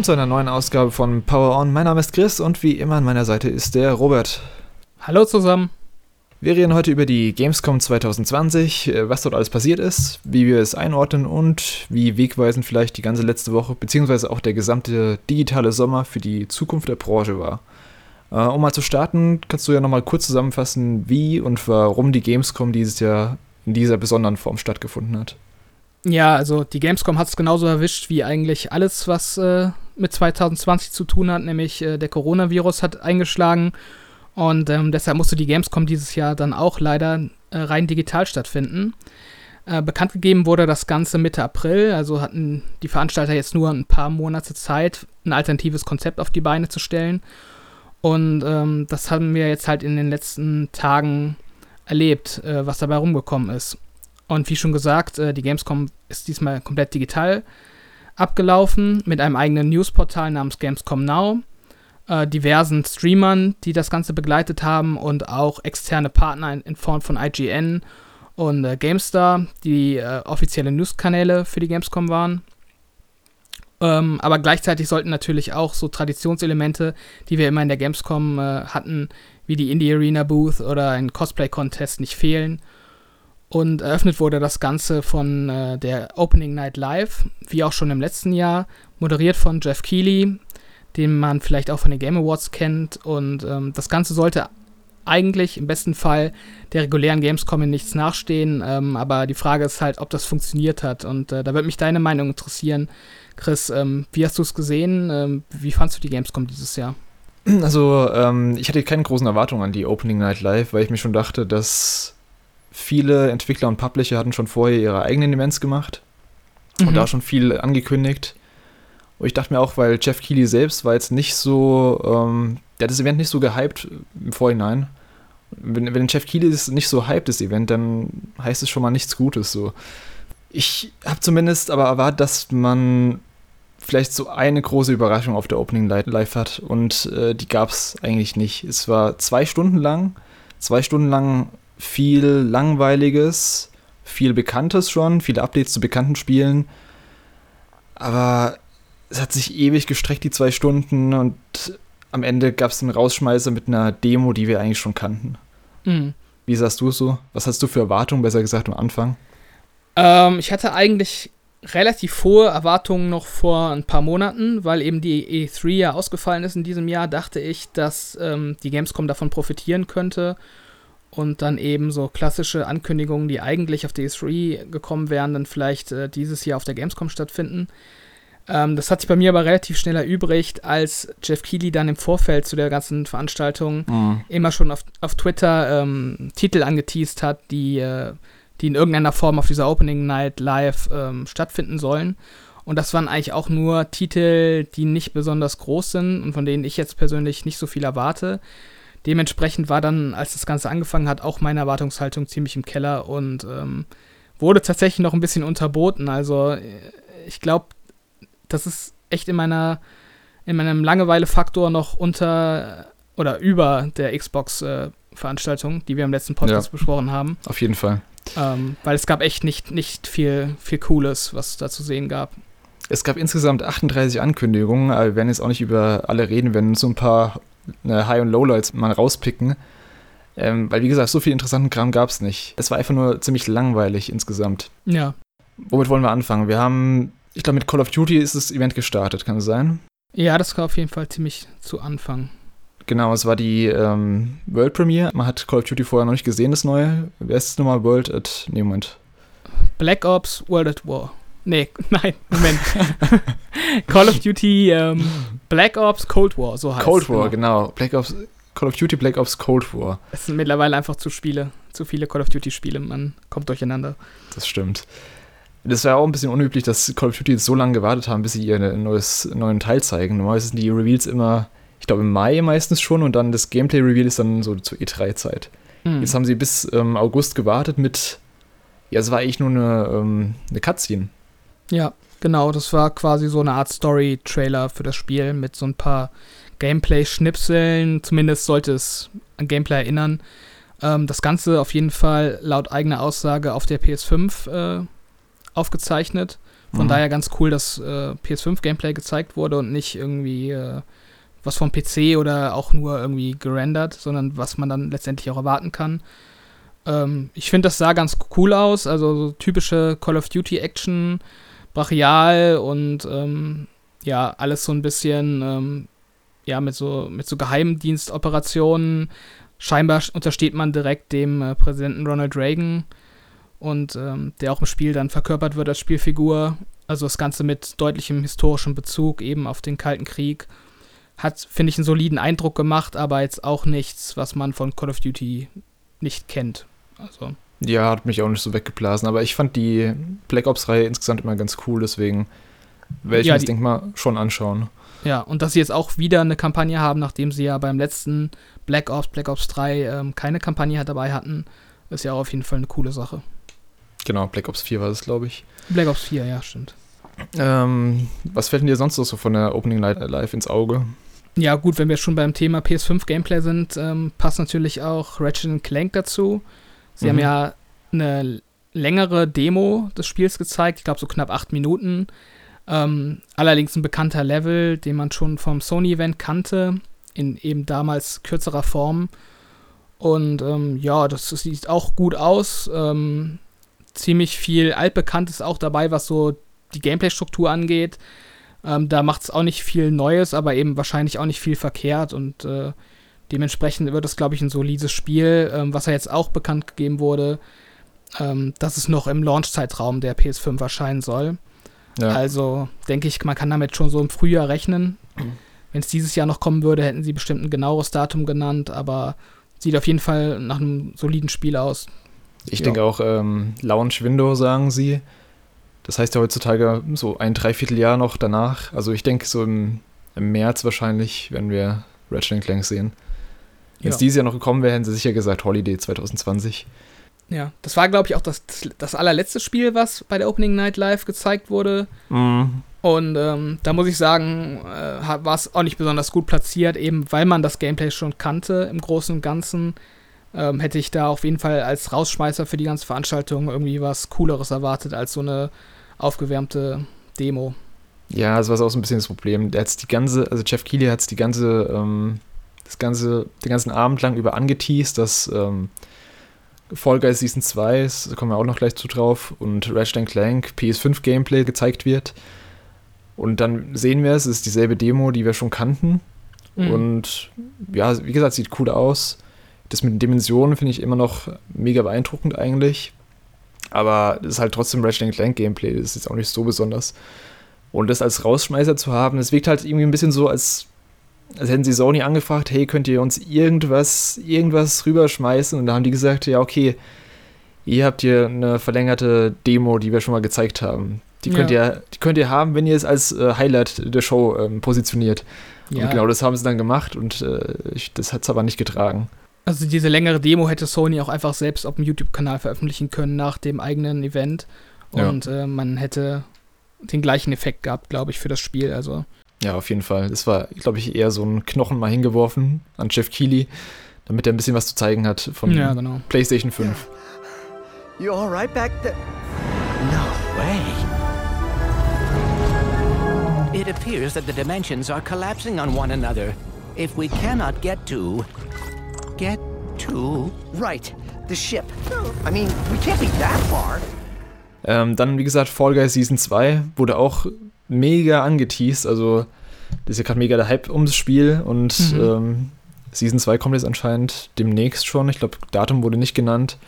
Willkommen zu einer neuen Ausgabe von Power On. Mein Name ist Chris und wie immer an meiner Seite ist der Robert. Hallo zusammen. Wir reden heute über die Gamescom 2020, äh, was dort alles passiert ist, wie wir es einordnen und wie wegweisend vielleicht die ganze letzte Woche beziehungsweise auch der gesamte digitale Sommer für die Zukunft der Branche war. Äh, um mal zu starten, kannst du ja nochmal kurz zusammenfassen, wie und warum die Gamescom dieses Jahr in dieser besonderen Form stattgefunden hat. Ja, also die Gamescom hat es genauso erwischt wie eigentlich alles, was äh, mit 2020 zu tun hat, nämlich äh, der Coronavirus hat eingeschlagen und ähm, deshalb musste die Gamescom dieses Jahr dann auch leider äh, rein digital stattfinden. Äh, bekannt gegeben wurde das Ganze Mitte April, also hatten die Veranstalter jetzt nur ein paar Monate Zeit, ein alternatives Konzept auf die Beine zu stellen. Und ähm, das haben wir jetzt halt in den letzten Tagen erlebt, äh, was dabei rumgekommen ist. Und wie schon gesagt, äh, die Gamescom ist diesmal komplett digital abgelaufen mit einem eigenen Newsportal namens Gamescom Now, äh, diversen Streamern, die das Ganze begleitet haben und auch externe Partner in, in Form von IGN und äh, GameStar, die äh, offizielle Newskanäle für die Gamescom waren. Ähm, aber gleichzeitig sollten natürlich auch so Traditionselemente, die wir immer in der Gamescom äh, hatten, wie die Indie Arena Booth oder ein Cosplay Contest nicht fehlen. Und eröffnet wurde das Ganze von äh, der Opening Night Live, wie auch schon im letzten Jahr, moderiert von Jeff Keighley, den man vielleicht auch von den Game Awards kennt. Und ähm, das Ganze sollte eigentlich im besten Fall der regulären Gamescom in nichts nachstehen. Ähm, aber die Frage ist halt, ob das funktioniert hat. Und äh, da würde mich deine Meinung interessieren. Chris, ähm, wie hast du es gesehen? Ähm, wie fandst du die Gamescom dieses Jahr? Also, ähm, ich hatte keine großen Erwartungen an die Opening Night Live, weil ich mir schon dachte, dass viele Entwickler und Publisher hatten schon vorher ihre eigenen Events gemacht mhm. und da schon viel angekündigt. Und ich dachte mir auch, weil Jeff Keighley selbst war jetzt nicht so, ähm, der hat das Event nicht so gehypt im Vorhinein. Wenn, wenn Jeff Keighley ist nicht so hyped, das Event, dann heißt es schon mal nichts Gutes so. Ich habe zumindest aber erwartet, dass man vielleicht so eine große Überraschung auf der Opening Live hat und äh, die gab es eigentlich nicht. Es war zwei Stunden lang, zwei Stunden lang viel Langweiliges, viel Bekanntes schon, viele Updates zu bekannten Spielen. Aber es hat sich ewig gestreckt, die zwei Stunden, und am Ende gab es einen Rausschmeißer mit einer Demo, die wir eigentlich schon kannten. Mhm. Wie sahst du es so? Was hast du für Erwartungen, besser gesagt, am Anfang? Ähm, ich hatte eigentlich relativ hohe Erwartungen noch vor ein paar Monaten, weil eben die E3 ja ausgefallen ist in diesem Jahr, dachte ich, dass ähm, die Gamescom davon profitieren könnte und dann eben so klassische Ankündigungen, die eigentlich auf DS3 gekommen wären, dann vielleicht äh, dieses Jahr auf der Gamescom stattfinden. Ähm, das hat sich bei mir aber relativ schnell erübrigt, als Jeff Keighley dann im Vorfeld zu der ganzen Veranstaltung mhm. immer schon auf, auf Twitter ähm, Titel angeteased hat, die, äh, die in irgendeiner Form auf dieser Opening Night live ähm, stattfinden sollen. Und das waren eigentlich auch nur Titel, die nicht besonders groß sind und von denen ich jetzt persönlich nicht so viel erwarte. Dementsprechend war dann, als das Ganze angefangen hat, auch meine Erwartungshaltung ziemlich im Keller und ähm, wurde tatsächlich noch ein bisschen unterboten. Also äh, ich glaube, das ist echt in meiner in meinem Langeweile-Faktor noch unter oder über der Xbox-Veranstaltung, äh, die wir im letzten Podcast ja, besprochen haben. Auf jeden Fall. Ähm, weil es gab echt nicht, nicht viel, viel Cooles, was da zu sehen gab. Es gab insgesamt 38 Ankündigungen, aber wir werden jetzt auch nicht über alle reden, wenn so ein paar High- und Lowlights mal rauspicken. Ähm, weil, wie gesagt, so viel interessanten Kram gab es nicht. Es war einfach nur ziemlich langweilig insgesamt. Ja. Womit wollen wir anfangen? Wir haben, ich glaube, mit Call of Duty ist das Event gestartet, kann es sein? Ja, das war auf jeden Fall ziemlich zu Anfang. Genau, es war die ähm, World Premiere. Man hat Call of Duty vorher noch nicht gesehen, das neue. Wer ist es nochmal? World at. Nee, Moment. Black Ops World at War. Nee, nein, Moment. Call of Duty ähm, Black Ops Cold War, so heißt Cold War, genau. genau. Black Ops, Call of Duty Black Ops Cold War. Es sind mittlerweile einfach zu Spiele, zu viele Call of Duty Spiele, man kommt durcheinander. Das stimmt. Das war auch ein bisschen unüblich, dass Call of Duty so lange gewartet haben, bis sie ihren neues, neuen Teil zeigen. Normalerweise sind die Reveals immer, ich glaube im Mai meistens schon und dann das Gameplay-Reveal ist dann so zur E3-Zeit. Mhm. Jetzt haben sie bis ähm, August gewartet mit, ja, es war eigentlich nur eine, ähm, eine Cutscene. Ja, genau. Das war quasi so eine Art Story-Trailer für das Spiel mit so ein paar Gameplay-Schnipseln. Zumindest sollte es an Gameplay erinnern. Ähm, das Ganze auf jeden Fall laut eigener Aussage auf der PS5 äh, aufgezeichnet. Von mhm. daher ganz cool, dass äh, PS5-Gameplay gezeigt wurde und nicht irgendwie äh, was vom PC oder auch nur irgendwie gerendert, sondern was man dann letztendlich auch erwarten kann. Ähm, ich finde, das sah ganz cool aus, also so typische Call of Duty Action, brachial und ähm, ja, alles so ein bisschen ähm, ja, mit so, mit so Geheimdienstoperationen. Scheinbar untersteht man direkt dem äh, Präsidenten Ronald Reagan und ähm, der auch im Spiel dann verkörpert wird als Spielfigur. Also das Ganze mit deutlichem historischem Bezug eben auf den Kalten Krieg. Hat, finde ich, einen soliden Eindruck gemacht, aber jetzt auch nichts, was man von Call of Duty nicht kennt. Also. Ja, hat mich auch nicht so weggeblasen, aber ich fand die Black Ops-Reihe insgesamt immer ganz cool, deswegen werde ich ja, mir das, denke mal, schon anschauen. Ja, und dass sie jetzt auch wieder eine Kampagne haben, nachdem sie ja beim letzten Black Ops, Black Ops 3 ähm, keine Kampagne dabei hatten, ist ja auch auf jeden Fall eine coole Sache. Genau, Black Ops 4 war das, glaube ich. Black Ops 4, ja, stimmt. Ähm, was fällt denn dir sonst noch so von der Opening Night Live ins Auge? Ja, gut, wenn wir schon beim Thema PS5 Gameplay sind, ähm, passt natürlich auch Ratchet Clank dazu. Sie mhm. haben ja eine längere Demo des Spiels gezeigt, ich glaube so knapp acht Minuten. Ähm, allerdings ein bekannter Level, den man schon vom Sony-Event kannte, in eben damals kürzerer Form. Und ähm, ja, das, das, sieht auch gut aus. Ähm, ziemlich viel Altbekanntes auch dabei, was so die Gameplay-Struktur angeht. Ähm, da macht es auch nicht viel Neues, aber eben wahrscheinlich auch nicht viel verkehrt und äh, dementsprechend wird es, glaube ich, ein solides Spiel. Ähm, was ja jetzt auch bekannt gegeben wurde, ähm, dass es noch im Launch-Zeitraum der PS5 erscheinen soll. Ja. Also denke ich, man kann damit schon so im Frühjahr rechnen. Mhm. Wenn es dieses Jahr noch kommen würde, hätten sie bestimmt ein genaueres Datum genannt, aber sieht auf jeden Fall nach einem soliden Spiel aus. Ich ja. denke auch ähm, Launch Window, sagen sie. Das heißt ja heutzutage so ein Dreivierteljahr noch danach. Also ich denke so im, im März wahrscheinlich, wenn wir Ratchet Clank sehen. Wenn es ja. dieses Jahr noch gekommen wäre, hätten sie sicher gesagt Holiday 2020. Ja, das war, glaube ich, auch das, das allerletzte Spiel, was bei der Opening Night Live gezeigt wurde. Mhm. Und ähm, da muss ich sagen, äh, war es auch nicht besonders gut platziert, eben weil man das Gameplay schon kannte im Großen und Ganzen. Ähm, hätte ich da auf jeden Fall als Rausschmeißer für die ganze Veranstaltung irgendwie was Cooleres erwartet als so eine aufgewärmte Demo. Ja, das war auch so ein bisschen das Problem. Der hat die ganze, also Jeff Keighley hat es die ganze, ähm, das ganze, den ganzen Abend lang über angeteased, dass ähm, Fall Guys Season 2, da kommen wir auch noch gleich zu drauf, und Ratchet Clank PS5 Gameplay gezeigt wird. Und dann sehen wir es, es ist dieselbe Demo, die wir schon kannten. Mhm. Und ja, wie gesagt, sieht cool aus. Das mit den Dimensionen finde ich immer noch mega beeindruckend eigentlich. Aber es ist halt trotzdem Ratchet Clank Gameplay, das ist jetzt auch nicht so besonders. Und das als Rausschmeißer zu haben, das wirkt halt irgendwie ein bisschen so, als als hätten sie Sony angefragt, hey, könnt ihr uns irgendwas, irgendwas rüberschmeißen? Und da haben die gesagt, ja, okay, ihr habt hier eine verlängerte Demo, die wir schon mal gezeigt haben. Die könnt, ja. ihr, die könnt ihr haben, wenn ihr es als äh, Highlight der Show ähm, positioniert. Ja. Und genau das haben sie dann gemacht und äh, ich, das hat es aber nicht getragen. Also diese längere Demo hätte Sony auch einfach selbst auf dem YouTube-Kanal veröffentlichen können nach dem eigenen Event. Und ja. äh, man hätte den gleichen Effekt gehabt, glaube ich, für das Spiel. Also ja, auf jeden Fall. Das war, glaube ich, eher so ein Knochen mal hingeworfen an Jeff Keighley, damit er ein bisschen was zu zeigen hat von ja, genau. PlayStation 5. You alright back there? No way. It appears that the dimensions are collapsing on one another. If we cannot get to. Get to. Right, the ship. I mean, we can't be that far. Ähm, dann, wie gesagt, Fall Guys Season 2 wurde auch mega angeteased. Also, das ist ja gerade mega der Hype ums Spiel und mhm. ähm, Season 2 kommt jetzt anscheinend demnächst schon. Ich glaube, Datum wurde nicht genannt.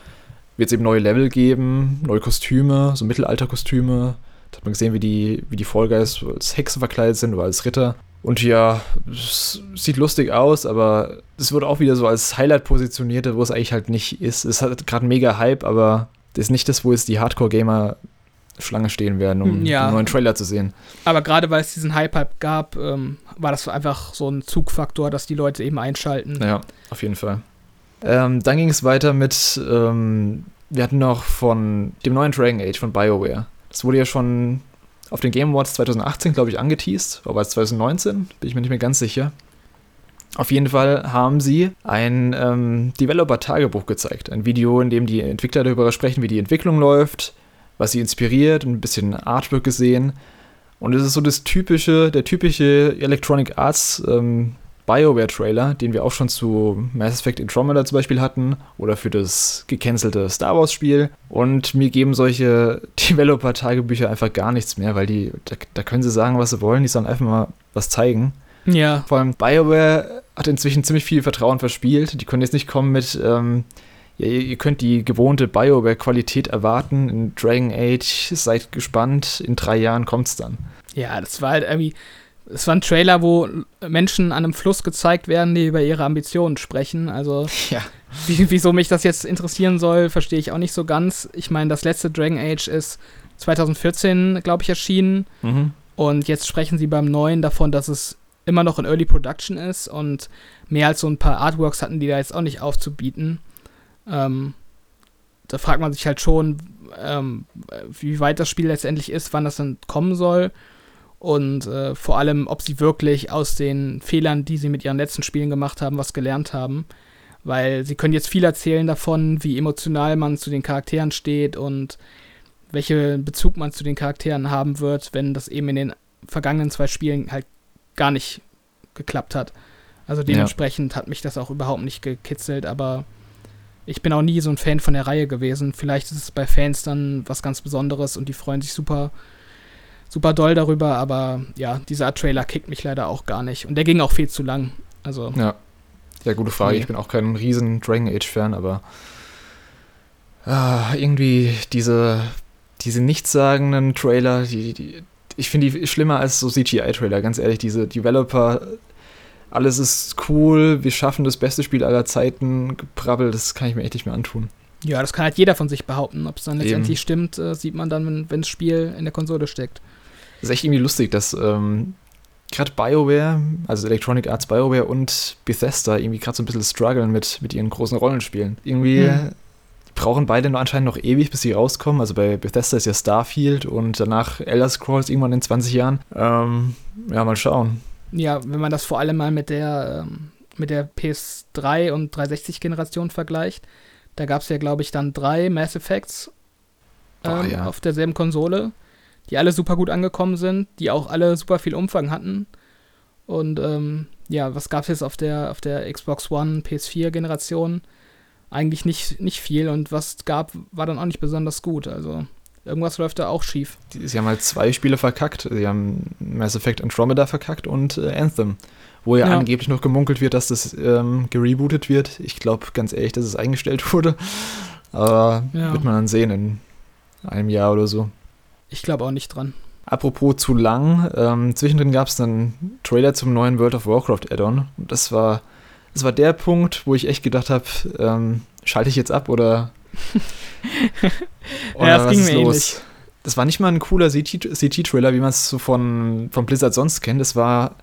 Wird es eben neue Level geben, neue Kostüme, so Mittelalterkostüme. Da hat man gesehen, wie die, wie die Fall Guys als Hexe verkleidet sind oder als Ritter. Und ja, es sieht lustig aus, aber es wurde auch wieder so als Highlight positioniert, wo es eigentlich halt nicht ist. Es hat gerade mega Hype, aber das ist nicht das, wo es die Hardcore-Gamer Schlange stehen werden, um ja. einen neuen Trailer zu sehen. Aber gerade weil es diesen Hype-Hype gab, ähm, war das einfach so ein Zugfaktor, dass die Leute eben einschalten. Ja, auf jeden Fall. Ähm, dann ging es weiter mit, ähm, wir hatten noch von dem neuen Dragon Age von BioWare. Das wurde ja schon auf den Game Awards 2018, glaube ich, angeteased. Aber es 2019? Bin ich mir nicht mehr ganz sicher. Auf jeden Fall haben sie ein ähm, Developer-Tagebuch gezeigt. Ein Video, in dem die Entwickler darüber sprechen, wie die Entwicklung läuft, was sie inspiriert, ein bisschen Artwork gesehen. Und es ist so das typische, der typische Electronic Arts ähm, BioWare-Trailer, den wir auch schon zu Mass Effect Andromeda zum Beispiel hatten oder für das gecancelte Star Wars-Spiel. Und mir geben solche Developer-Tagebücher einfach gar nichts mehr, weil die, da, da, können sie sagen, was sie wollen, die sollen einfach mal was zeigen. Ja. Vor allem BioWare hat inzwischen ziemlich viel Vertrauen verspielt. Die können jetzt nicht kommen mit, ähm, ja, ihr könnt die gewohnte BioWare-Qualität erwarten in Dragon Age, seid gespannt, in drei Jahren kommt's dann. Ja, das war halt irgendwie es war ein Trailer, wo Menschen an einem Fluss gezeigt werden, die über ihre Ambitionen sprechen. Also, ja. wie, wieso mich das jetzt interessieren soll, verstehe ich auch nicht so ganz. Ich meine, das letzte Dragon Age ist 2014, glaube ich, erschienen. Mhm. Und jetzt sprechen sie beim neuen davon, dass es immer noch in Early Production ist und mehr als so ein paar Artworks hatten die da jetzt auch nicht aufzubieten. Ähm, da fragt man sich halt schon, ähm, wie weit das Spiel letztendlich ist, wann das dann kommen soll und äh, vor allem, ob sie wirklich aus den Fehlern, die sie mit ihren letzten Spielen gemacht haben, was gelernt haben. Weil sie können jetzt viel erzählen davon, wie emotional man zu den Charakteren steht und welchen Bezug man zu den Charakteren haben wird, wenn das eben in den vergangenen zwei Spielen halt gar nicht geklappt hat. Also dementsprechend ja. hat mich das auch überhaupt nicht gekitzelt, aber ich bin auch nie so ein Fan von der Reihe gewesen. Vielleicht ist es bei Fans dann was ganz Besonderes und die freuen sich super super doll darüber, aber ja, dieser Trailer kickt mich leider auch gar nicht. Und der ging auch viel zu lang. Also. Ja. Ja, gute Frage. Nee. Ich bin auch kein riesen Dragon Age-Fan, aber ah, irgendwie diese, diese nichtssagenden Trailer, die, die, ich finde die schlimmer als so CGI-Trailer, ganz ehrlich. Diese Developer, alles ist cool, wir schaffen das beste Spiel aller Zeiten, geprabbel, das kann ich mir echt nicht mehr antun. Ja, das kann halt jeder von sich behaupten. Ob es dann letztendlich Eben. stimmt, äh, sieht man dann, wenn das Spiel in der Konsole steckt. Das ist echt irgendwie lustig, dass ähm, gerade BioWare, also Electronic Arts BioWare und Bethesda irgendwie gerade so ein bisschen strugglen mit, mit ihren großen Rollenspielen. Irgendwie hm. brauchen beide nur anscheinend noch ewig, bis sie rauskommen. Also bei Bethesda ist ja Starfield und danach Elder Scrolls irgendwann in 20 Jahren. Ähm, ja, mal schauen. Ja, wenn man das vor allem mal mit der, ähm, mit der PS3 und 360-Generation vergleicht, da gab es ja, glaube ich, dann drei Mass Effects ähm, oh, ja. auf derselben Konsole die alle super gut angekommen sind, die auch alle super viel Umfang hatten. Und ähm, ja, was gab es jetzt auf der, auf der Xbox One, PS4-Generation? Eigentlich nicht, nicht viel und was gab, war dann auch nicht besonders gut. Also irgendwas läuft da auch schief. Sie haben halt zwei Spiele verkackt. Sie haben Mass Effect Andromeda verkackt und äh, Anthem, wo ja, ja, angeblich noch gemunkelt wird, dass das ähm, gerebootet wird. Ich glaube ganz ehrlich, dass es eingestellt wurde. Aber ja. wird man dann sehen in einem Jahr oder so. Ich glaube auch nicht dran. Apropos zu lang, ähm, zwischendrin gab es einen Trailer zum neuen World of Warcraft Add-on. Das war, das war der Punkt, wo ich echt gedacht habe, ähm, schalte ich jetzt ab oder, oder ja, das ging mir los? Ähnlich. Das war nicht mal ein cooler CG-Trailer, wie man es so von, von Blizzard sonst kennt. Das war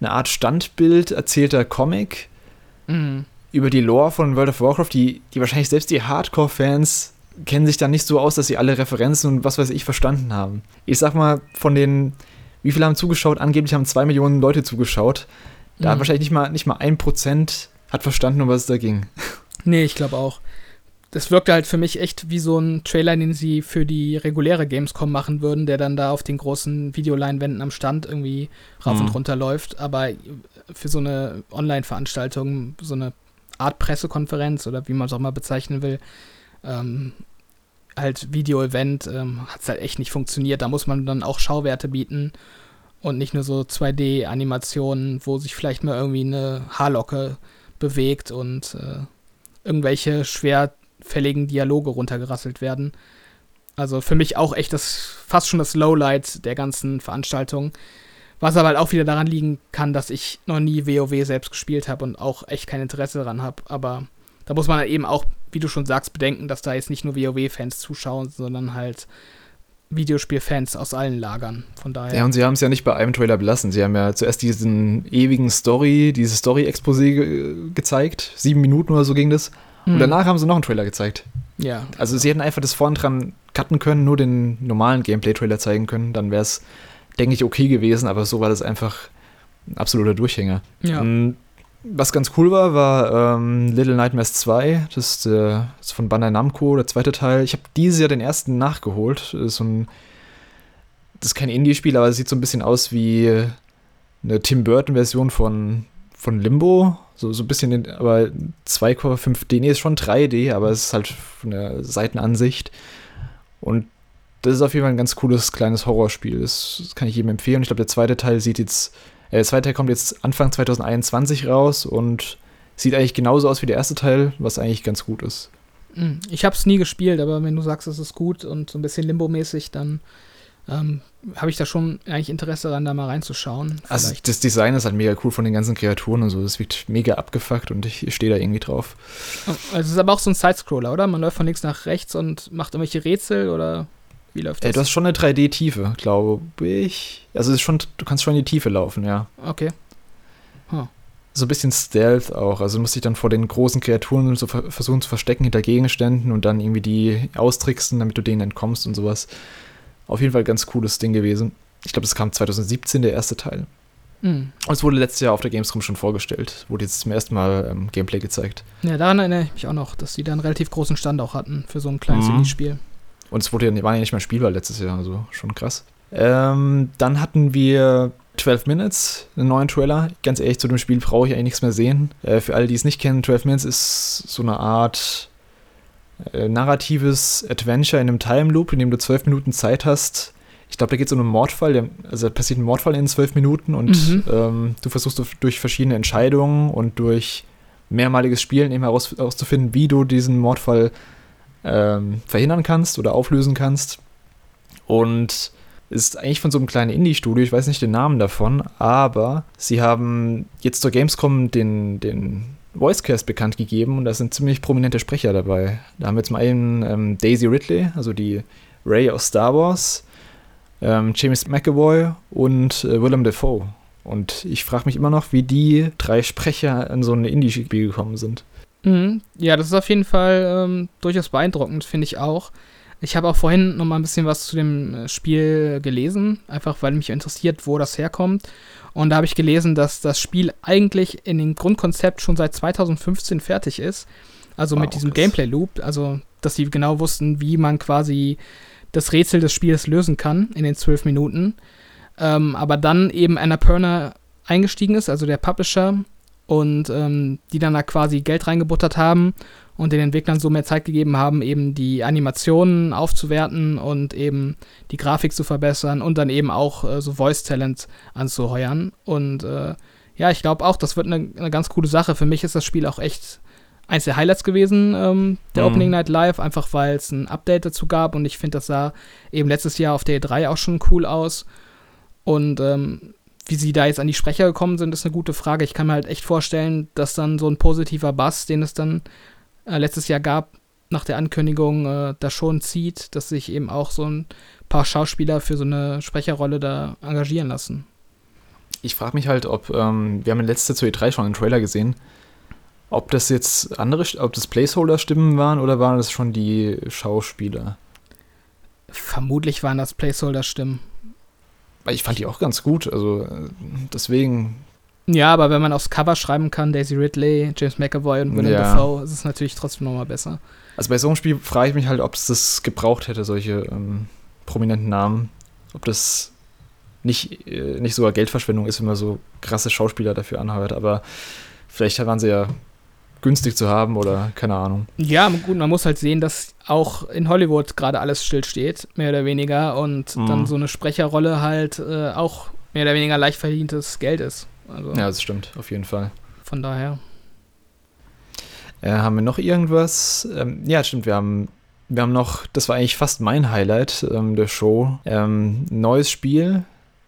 eine Art Standbild erzählter Comic mhm. über die Lore von World of Warcraft, die, die wahrscheinlich selbst die Hardcore-Fans kennen sich da nicht so aus, dass sie alle Referenzen und was weiß ich verstanden haben. Ich sag mal, von den, wie viele haben zugeschaut? Angeblich haben zwei Millionen Leute zugeschaut. Da mhm. hat wahrscheinlich nicht mal, nicht mal ein Prozent hat verstanden, um was es da ging. Nee, ich glaube auch. Das wirkte halt für mich echt wie so ein Trailer, den sie für die reguläre Gamescom machen würden, der dann da auf den großen Videoleinwänden am Stand irgendwie rauf mhm. und runter läuft. Aber für so eine Online-Veranstaltung, so eine Art Pressekonferenz oder wie man es auch mal bezeichnen will, ähm, halt Video-Event ähm, hat es halt echt nicht funktioniert. Da muss man dann auch Schauwerte bieten und nicht nur so 2D-Animationen, wo sich vielleicht mal irgendwie eine Haarlocke bewegt und äh, irgendwelche schwerfälligen Dialoge runtergerasselt werden. Also für mich auch echt das fast schon das Lowlight der ganzen Veranstaltung. Was aber halt auch wieder daran liegen kann, dass ich noch nie WoW selbst gespielt habe und auch echt kein Interesse daran habe. Aber da muss man halt eben auch wie du schon sagst, bedenken, dass da jetzt nicht nur WoW-Fans zuschauen, sondern halt Videospielfans aus allen Lagern. Von daher. Ja, und sie haben es ja nicht bei einem Trailer belassen. Sie haben ja zuerst diesen ewigen Story, dieses Story-Exposé ge gezeigt. Sieben Minuten oder so ging das. Und mhm. danach haben sie noch einen Trailer gezeigt. Ja. Also sie hätten einfach das vorn dran cutten können, nur den normalen Gameplay-Trailer zeigen können. Dann wäre es, denke ich, okay gewesen, aber so war das einfach ein absoluter Durchhänger. Ja. Und was ganz cool war, war ähm, Little Nightmares 2. Das ist, äh, ist, von Bandai Namco, der zweite Teil. Ich habe dieses Jahr den ersten nachgeholt. Das ist, so ein, das ist kein Indie-Spiel, aber es sieht so ein bisschen aus wie eine Tim Burton-Version von, von Limbo. So, so ein bisschen, in, aber 2,5D. Nee, ist schon 3D, aber es ist halt von der Seitenansicht. Und das ist auf jeden Fall ein ganz cooles kleines Horrorspiel. Das, das kann ich jedem empfehlen. Ich glaube, der zweite Teil sieht jetzt äh, der zweite Teil kommt jetzt Anfang 2021 raus und sieht eigentlich genauso aus wie der erste Teil, was eigentlich ganz gut ist. Hm, ich habe es nie gespielt, aber wenn du sagst, es ist gut und so ein bisschen Limbo-mäßig, dann ähm, habe ich da schon eigentlich Interesse daran, da mal reinzuschauen. Also Vielleicht. Also das Design ist halt mega cool von den ganzen Kreaturen und so. Das wirkt mega abgefuckt und ich stehe da irgendwie drauf. Oh, also es ist aber auch so ein Sidescroller, oder? Man läuft von links nach rechts und macht irgendwelche Rätsel oder wie läuft das? Äh, du hast schon eine 3D-Tiefe, glaube ich. Also es ist schon, du kannst schon in die Tiefe laufen, ja. Okay. Huh. So ein bisschen Stealth auch. Also du musst dich dann vor den großen Kreaturen so versuchen zu verstecken hinter Gegenständen und dann irgendwie die austricksen, damit du denen entkommst und sowas. Auf jeden Fall ein ganz cooles Ding gewesen. Ich glaube, das kam 2017, der erste Teil. Mhm. Und es wurde letztes Jahr auf der Gamescom schon vorgestellt. Wurde jetzt zum ersten Mal ähm, Gameplay gezeigt. Ja, daran erinnere ich mich auch noch, dass die da einen relativ großen Stand auch hatten für so ein kleines mhm. Indie-Spiel. Und es wurde ja, war ja nicht mehr spielbar letztes Jahr, also schon krass. Ähm, dann hatten wir 12 Minutes, einen neuen Trailer. Ganz ehrlich, zu dem Spiel brauche ich eigentlich nichts mehr sehen. Äh, für alle, die es nicht kennen, 12 Minutes ist so eine Art äh, narratives Adventure in einem Time Loop, in dem du 12 Minuten Zeit hast. Ich glaube, da geht es um einen Mordfall, der, also da passiert ein Mordfall in 12 Minuten und mhm. ähm, du versuchst durch verschiedene Entscheidungen und durch mehrmaliges Spielen eben herauszufinden, wie du diesen Mordfall ähm, verhindern kannst oder auflösen kannst. Und ist eigentlich von so einem kleinen Indie-Studio, ich weiß nicht den Namen davon, aber sie haben jetzt zur Gamescom den, den Voicecast bekannt gegeben und da sind ziemlich prominente Sprecher dabei. Da haben wir zum einen ähm, Daisy Ridley, also die Ray aus Star Wars, ähm, James McAvoy und äh, Willem Dafoe. Und ich frage mich immer noch, wie die drei Sprecher an so ein Indie-Spiel gekommen sind. Mhm. Ja, das ist auf jeden Fall ähm, durchaus beeindruckend, finde ich auch. Ich habe auch vorhin noch mal ein bisschen was zu dem äh, Spiel gelesen, einfach weil mich interessiert, wo das herkommt. Und da habe ich gelesen, dass das Spiel eigentlich in dem Grundkonzept schon seit 2015 fertig ist. Also wow, mit diesem Gameplay-Loop. Also, dass sie genau wussten, wie man quasi das Rätsel des Spiels lösen kann in den zwölf Minuten. Ähm, aber dann eben Annapurna eingestiegen ist, also der Publisher, und ähm, die dann da quasi Geld reingebuttert haben und den Entwicklern so mehr Zeit gegeben haben, eben die Animationen aufzuwerten und eben die Grafik zu verbessern und dann eben auch äh, so Voice-Talent anzuheuern. Und äh, ja, ich glaube auch, das wird eine, eine, ganz coole Sache. Für mich ist das Spiel auch echt eins der Highlights gewesen, ähm, der mhm. Opening Night Live, einfach weil es ein Update dazu gab und ich finde, das sah eben letztes Jahr auf der E3 auch schon cool aus. Und ähm, wie sie da jetzt an die Sprecher gekommen sind, ist eine gute Frage. Ich kann mir halt echt vorstellen, dass dann so ein positiver Bass, den es dann äh, letztes Jahr gab, nach der Ankündigung äh, da schon zieht, dass sich eben auch so ein paar Schauspieler für so eine Sprecherrolle da engagieren lassen. Ich frage mich halt, ob, ähm, wir haben letzte zu E3 schon einen Trailer gesehen, ob das jetzt andere, ob das Placeholder-Stimmen waren oder waren das schon die Schauspieler? Vermutlich waren das Placeholder-Stimmen. Ich fand die auch ganz gut, also deswegen. Ja, aber wenn man aufs Cover schreiben kann, Daisy Ridley, James McAvoy und Willem ja. Dafoe, ist es natürlich trotzdem nochmal besser. Also bei so einem Spiel frage ich mich halt, ob es das gebraucht hätte, solche ähm, prominenten Namen. Ob das nicht, äh, nicht sogar Geldverschwendung ist, wenn man so krasse Schauspieler dafür anhört, aber vielleicht waren sie ja günstig zu haben oder keine Ahnung. Ja, gut, man muss halt sehen, dass auch in Hollywood gerade alles stillsteht, mehr oder weniger, und mhm. dann so eine Sprecherrolle halt äh, auch mehr oder weniger leicht verdientes Geld ist. Also, ja, das stimmt, auf jeden Fall. Von daher. Äh, haben wir noch irgendwas? Ähm, ja, stimmt, wir haben, wir haben noch, das war eigentlich fast mein Highlight ähm, der Show, ähm, neues Spiel,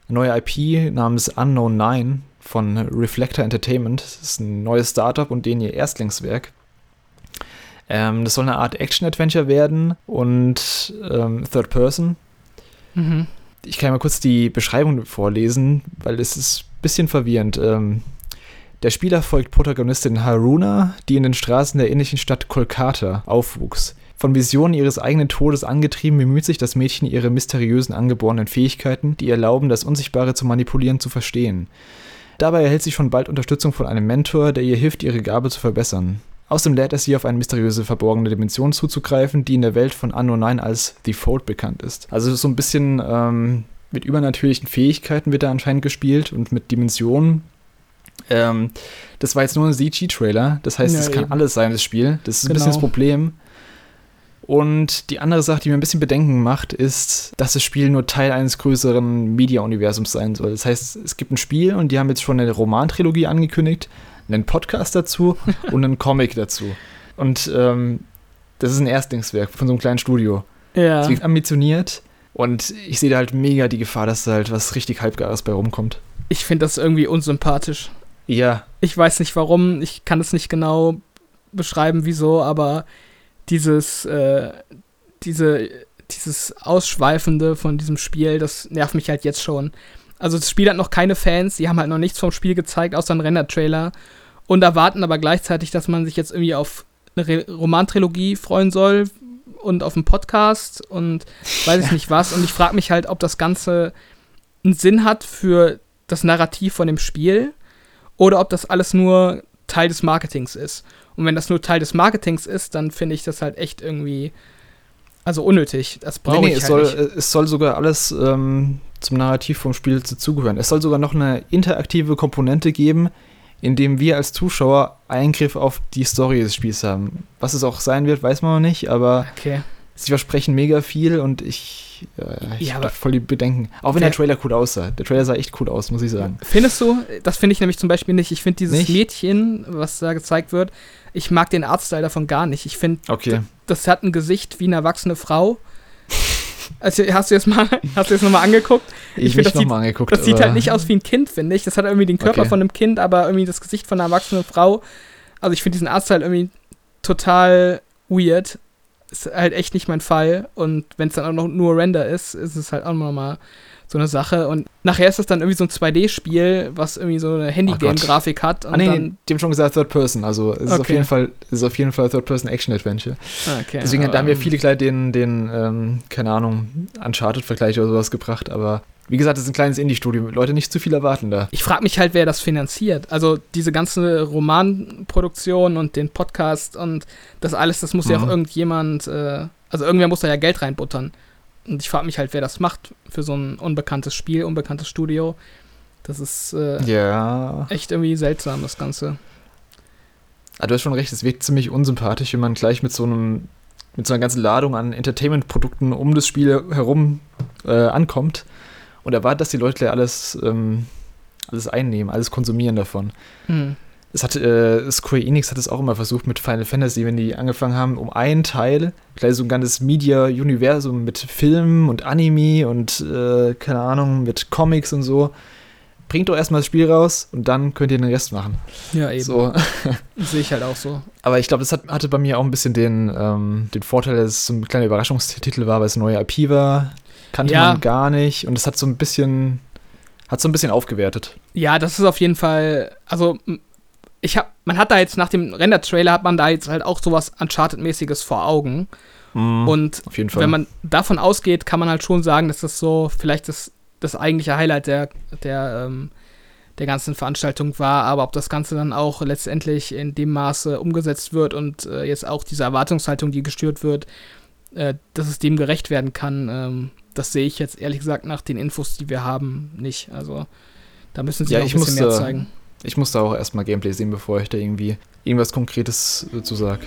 neue IP namens Unknown 9 von Reflector Entertainment. Das ist ein neues Startup und denen ihr Erstlingswerk. Ähm, das soll eine Art Action-Adventure werden und ähm, Third Person. Mhm. Ich kann mal kurz die Beschreibung vorlesen, weil es ist ein bisschen verwirrend. Ähm, der Spieler folgt Protagonistin Haruna, die in den Straßen der indischen Stadt Kolkata aufwuchs. Von Visionen ihres eigenen Todes angetrieben, bemüht sich das Mädchen, ihre mysteriösen angeborenen Fähigkeiten, die erlauben, das Unsichtbare zu manipulieren, zu verstehen. Dabei erhält sie schon bald Unterstützung von einem Mentor, der ihr hilft, ihre Gabe zu verbessern. Außerdem lädt er sie auf eine mysteriöse verborgene Dimension zuzugreifen, die in der Welt von Anno 9 als The Fold bekannt ist. Also so ein bisschen ähm, mit übernatürlichen Fähigkeiten wird da anscheinend gespielt und mit Dimensionen. Ähm, das war jetzt nur ein CG-Trailer, das heißt, es ja, kann alles sein, das Spiel. Das ist genau. ein bisschen das genau. Problem. Und die andere Sache, die mir ein bisschen Bedenken macht, ist, dass das Spiel nur Teil eines größeren Media-Universums sein soll. Das heißt, es gibt ein Spiel und die haben jetzt schon eine Romantrilogie angekündigt, einen Podcast dazu und einen Comic dazu. Und ähm, das ist ein Erstlingswerk von so einem kleinen Studio. Ja. Das ist ambitioniert und ich sehe da halt mega die Gefahr, dass da halt was richtig Halbgares bei rumkommt. Ich finde das irgendwie unsympathisch. Ja. Ich weiß nicht warum, ich kann es nicht genau beschreiben, wieso, aber dieses, äh, diese, dieses Ausschweifende von diesem Spiel, das nervt mich halt jetzt schon. Also das Spiel hat noch keine Fans, die haben halt noch nichts vom Spiel gezeigt, außer einen Render-Trailer und erwarten aber gleichzeitig, dass man sich jetzt irgendwie auf eine Romantrilogie freuen soll und auf einen Podcast und weiß ich nicht was. Und ich frage mich halt, ob das Ganze einen Sinn hat für das Narrativ von dem Spiel oder ob das alles nur Teil des Marketings ist. Und wenn das nur Teil des Marketings ist, dann finde ich das halt echt irgendwie, also unnötig. Das brauche nee, nee, ich halt es soll, nicht. Es soll sogar alles ähm, zum Narrativ vom Spiel dazugehören. Es soll sogar noch eine interaktive Komponente geben, in dem wir als Zuschauer Eingriff auf die Story des Spiels haben. Was es auch sein wird, weiß man noch nicht, aber okay. sie versprechen mega viel und ich, äh, ich ja, habe voll die Bedenken. Auch wenn der Trailer cool aussah. Der Trailer sah echt cool aus, muss ich sagen. Findest du? Das finde ich nämlich zum Beispiel nicht. Ich finde dieses nicht? Mädchen, was da gezeigt wird, ich mag den Artstyle davon gar nicht. Ich finde, okay. das hat ein Gesicht wie eine erwachsene Frau. Also hast du jetzt mal, hast du jetzt nochmal angeguckt? Ich, ich finde, das, sieht, angeguckt, das sieht halt nicht aus wie ein Kind, finde ich. Das hat irgendwie den Körper okay. von einem Kind, aber irgendwie das Gesicht von einer erwachsenen Frau. Also ich finde diesen Artstyle irgendwie total weird. Ist halt echt nicht mein Fall. Und wenn es dann auch noch nur Render ist, ist es halt auch nochmal so eine Sache. Und nachher ist es dann irgendwie so ein 2D-Spiel, was irgendwie so eine Handy-Game-Grafik hat. Ah, nee, dann die haben schon gesagt Third Person. Also es okay. ist auf jeden Fall, ist auf jeden Fall Third Person Action Adventure. Okay, Deswegen da haben wir viele gleich den, den ähm, keine Ahnung, Uncharted-Vergleich oder sowas gebracht, aber wie gesagt, das ist ein kleines Indie-Studio. Leute nicht zu viel erwarten da. Ich frage mich halt, wer das finanziert. Also diese ganze Romanproduktion und den Podcast und das alles, das muss mhm. ja auch irgendjemand, äh, also irgendwer muss da ja Geld reinbuttern. Und ich frage mich halt, wer das macht für so ein unbekanntes Spiel, unbekanntes Studio. Das ist äh, ja. echt irgendwie seltsam, das Ganze. Ah, du hast schon recht, es wirkt ziemlich unsympathisch, wenn man gleich mit so einem, mit so einer ganzen Ladung an Entertainment-Produkten um das Spiel herum äh, ankommt und erwartet, dass die Leute gleich alles, ähm, alles einnehmen, alles konsumieren davon. Hm. Es hat, äh, Square Enix hat es auch immer versucht mit Final Fantasy, wenn die angefangen haben, um einen Teil, gleich so ein ganzes Media-Universum mit Filmen und Anime und, äh, keine Ahnung, mit Comics und so. Bringt doch erstmal das Spiel raus und dann könnt ihr den Rest machen. Ja, eben. So. Sehe ich halt auch so. Aber ich glaube, das hat, hatte bei mir auch ein bisschen den, ähm, den Vorteil, dass es so ein kleiner Überraschungstitel war, weil es ein neuer IP war. Kannte ja. man gar nicht und es hat so ein bisschen hat so ein bisschen aufgewertet. Ja, das ist auf jeden Fall, also ich hab, man hat da jetzt nach dem Render-Trailer hat man da jetzt halt auch sowas Uncharted-mäßiges vor Augen. Mm, und wenn man davon ausgeht, kann man halt schon sagen, dass das so vielleicht das, das eigentliche Highlight der, der, ähm, der ganzen Veranstaltung war. Aber ob das Ganze dann auch letztendlich in dem Maße umgesetzt wird und äh, jetzt auch diese Erwartungshaltung, die gestört wird, äh, dass es dem gerecht werden kann, ähm, das sehe ich jetzt ehrlich gesagt nach den Infos, die wir haben, nicht. Also da müssen sie ja, noch ein bisschen musste, mehr zeigen. Ich muss da auch erstmal Gameplay sehen, bevor ich da irgendwie irgendwas Konkretes zu sage.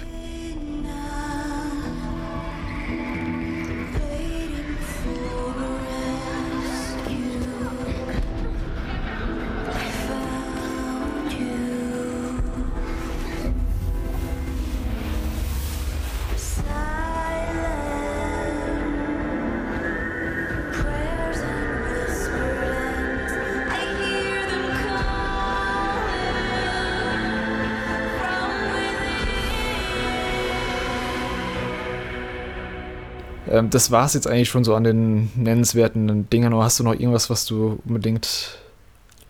Ähm, das war es jetzt eigentlich schon so an den nennenswerten Dingen. Oder hast du noch irgendwas, was du unbedingt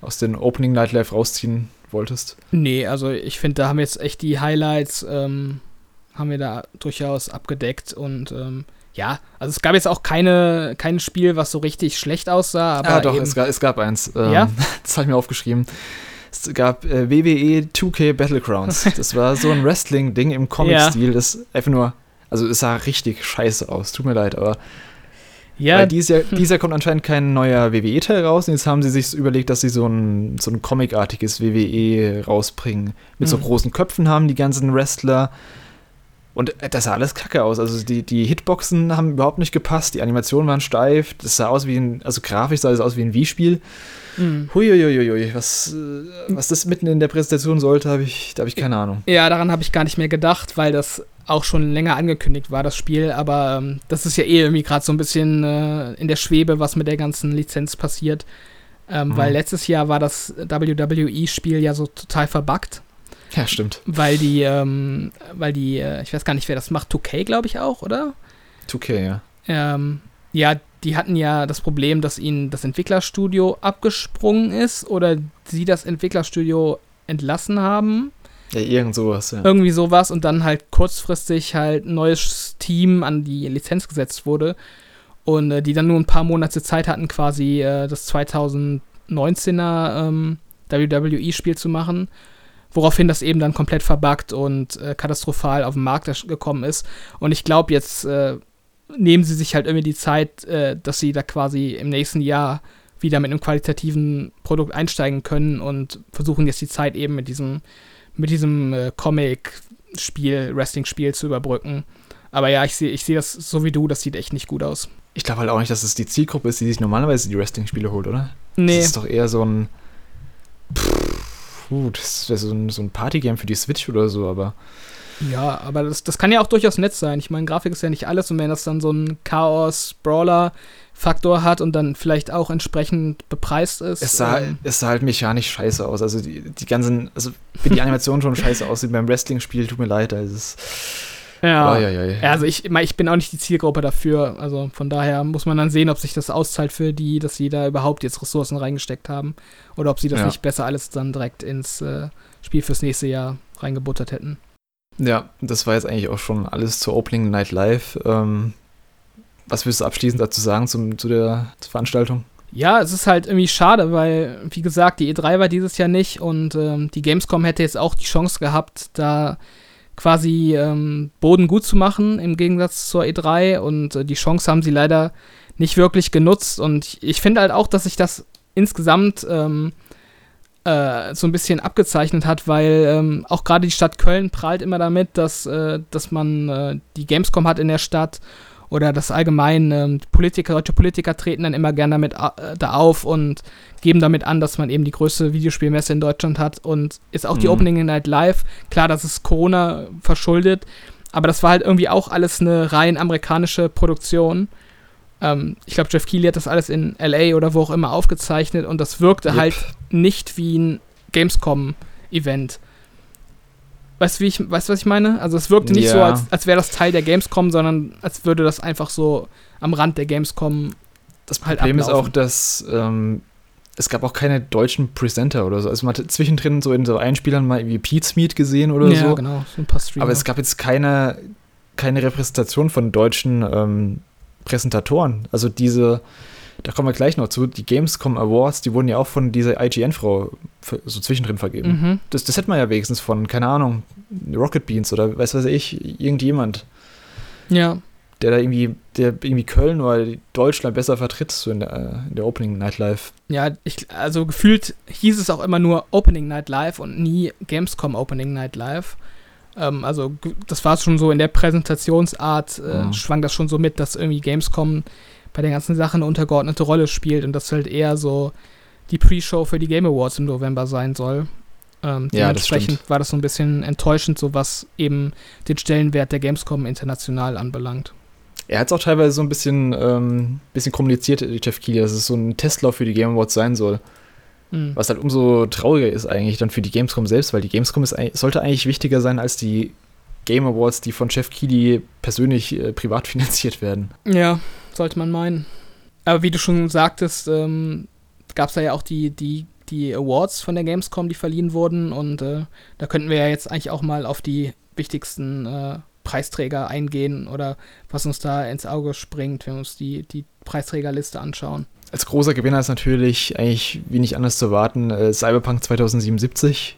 aus den Opening Night Live rausziehen wolltest? Nee, also ich finde, da haben wir jetzt echt die Highlights, ähm, haben wir da durchaus abgedeckt und ähm, ja, also es gab jetzt auch keine, kein Spiel, was so richtig schlecht aussah. Aber ah, doch, es gab, es gab eins. Ähm, ja? Das habe ich mir aufgeschrieben. Es gab äh, WWE 2K Battlegrounds. Das war so ein Wrestling-Ding im Comic-Stil, ja. das einfach nur, also es sah richtig scheiße aus. Tut mir leid, aber ja. Weil dieses Jahr, dieses Jahr kommt anscheinend kein neuer WWE-Teil raus und jetzt haben sie sich überlegt, dass sie so ein, so ein Comic-artiges WWE rausbringen. Mit mhm. so großen Köpfen haben die ganzen Wrestler. Und äh, das sah alles kacke aus. Also die, die Hitboxen haben überhaupt nicht gepasst, die Animationen waren steif, das sah aus wie ein, also grafisch sah es aus wie ein Wii-Spiel. Mhm. Huiuiuiui, was, äh, was das mitten in der Präsentation sollte, habe ich, da habe ich keine Ahnung. Ja, daran habe ich gar nicht mehr gedacht, weil das auch schon länger angekündigt war, das Spiel. Aber ähm, das ist ja eh irgendwie gerade so ein bisschen äh, in der Schwebe, was mit der ganzen Lizenz passiert. Ähm, mhm. Weil letztes Jahr war das WWE-Spiel ja so total verbuggt. Ja, stimmt. Weil die, ähm, weil die, äh, ich weiß gar nicht, wer das macht, 2K, glaube ich auch, oder? 2K, ja. Ähm, ja, die hatten ja das Problem, dass ihnen das Entwicklerstudio abgesprungen ist oder sie das Entwicklerstudio entlassen haben. Ja, irgend sowas, ja. Irgendwie sowas und dann halt kurzfristig halt ein neues Team an die Lizenz gesetzt wurde und äh, die dann nur ein paar Monate Zeit hatten, quasi äh, das 2019er ähm, WWE-Spiel zu machen. Woraufhin das eben dann komplett verbuggt und äh, katastrophal auf den Markt gekommen ist. Und ich glaube, jetzt äh, nehmen sie sich halt irgendwie die Zeit, äh, dass sie da quasi im nächsten Jahr wieder mit einem qualitativen Produkt einsteigen können und versuchen jetzt die Zeit eben mit diesem mit diesem äh, Comic-Spiel, Wrestling-Spiel zu überbrücken. Aber ja, ich sehe ich seh das so wie du, das sieht echt nicht gut aus. Ich glaube halt auch nicht, dass es die Zielgruppe ist, die sich normalerweise die Wrestling-Spiele holt, oder? Nee. Das ist doch eher so ein. Pff, das wäre so ein, so ein Partygame für die Switch oder so, aber. Ja, aber das, das kann ja auch durchaus nett sein. Ich meine, Grafik ist ja nicht alles und wenn das dann so ein Chaos-Brawler Faktor hat und dann vielleicht auch entsprechend bepreist ist. Es sah, ähm, es sah halt mechanisch scheiße aus. Also die, die ganzen, also wie die Animation schon scheiße aussieht beim Wrestling-Spiel, tut mir leid. Also es, ja. Oh, ja, ja, ja. Also ich, ich bin auch nicht die Zielgruppe dafür. Also von daher muss man dann sehen, ob sich das auszahlt für die, dass sie da überhaupt jetzt Ressourcen reingesteckt haben. Oder ob sie das nicht besser alles dann direkt ins äh, Spiel fürs nächste Jahr reingebuttert hätten. Ja, das war jetzt eigentlich auch schon alles zur Opening Night Live. Ähm, was willst du abschließend dazu sagen zum, zu der Veranstaltung? Ja, es ist halt irgendwie schade, weil, wie gesagt, die E3 war dieses Jahr nicht und ähm, die Gamescom hätte jetzt auch die Chance gehabt, da quasi ähm, Boden gut zu machen im Gegensatz zur E3 und äh, die Chance haben sie leider nicht wirklich genutzt und ich, ich finde halt auch, dass sich das insgesamt ähm, äh, so ein bisschen abgezeichnet hat, weil ähm, auch gerade die Stadt Köln prahlt immer damit, dass, äh, dass man äh, die Gamescom hat in der Stadt oder das allgemein ähm, Politiker, deutsche Politiker treten dann immer gerne damit äh, da auf und geben damit an, dass man eben die größte Videospielmesse in Deutschland hat und ist auch mhm. die Opening Night Live. Klar, das ist Corona verschuldet, aber das war halt irgendwie auch alles eine rein amerikanische Produktion. Ähm, ich glaube, Jeff Keighley hat das alles in LA oder wo auch immer aufgezeichnet und das wirkte yep. halt nicht wie ein Gamescom-Event. Weißt du, weißt, was ich meine? Also es wirkte nicht ja. so, als, als wäre das Teil der Gamescom, sondern als würde das einfach so am Rand der Gamescom. Das halt Problem ablaufen. ist auch, dass ähm, es gab auch keine deutschen Presenter oder so. Also man hat zwischendrin so in so Einspielern mal irgendwie Pete's Meet gesehen oder ja, so. Ja, genau, so ein paar Streamer. Aber es gab jetzt keine, keine Repräsentation von deutschen ähm, Präsentatoren. Also diese da kommen wir gleich noch zu, die Gamescom Awards, die wurden ja auch von dieser IGN-Frau so zwischendrin vergeben. Mhm. Das, das hätte man ja wenigstens von, keine Ahnung, Rocket Beans oder weiß was ich, irgendjemand. Ja. Der da irgendwie, der irgendwie Köln oder Deutschland besser vertritt, so in der, in der Opening Night Live. Ja, ich, also gefühlt hieß es auch immer nur Opening Night Live und nie Gamescom Opening Night Live ähm, also das war schon so in der Präsentationsart, äh, mhm. schwang das schon so mit, dass irgendwie Gamescom bei den ganzen Sachen eine untergeordnete Rolle spielt und das halt eher so die Pre-Show für die Game Awards im November sein soll. Ähm, ja, dementsprechend das war das so ein bisschen enttäuschend, so was eben den Stellenwert der Gamescom international anbelangt. Er hat es auch teilweise so ein bisschen, ähm, bisschen kommuniziert, Jeff Keighley, dass es so ein Testlauf für die Game Awards sein soll. Mhm. Was halt umso trauriger ist eigentlich dann für die Gamescom selbst, weil die Gamescom ist, sollte eigentlich wichtiger sein als die Game Awards, die von Jeff Keighley persönlich äh, privat finanziert werden. Ja, sollte man meinen. Aber wie du schon sagtest, ähm, gab es da ja auch die, die, die Awards von der Gamescom, die verliehen wurden. Und äh, da könnten wir ja jetzt eigentlich auch mal auf die wichtigsten äh, Preisträger eingehen oder was uns da ins Auge springt, wenn wir uns die, die Preisträgerliste anschauen. Als großer Gewinner ist natürlich eigentlich wenig anders zu erwarten. Äh, Cyberpunk 2077.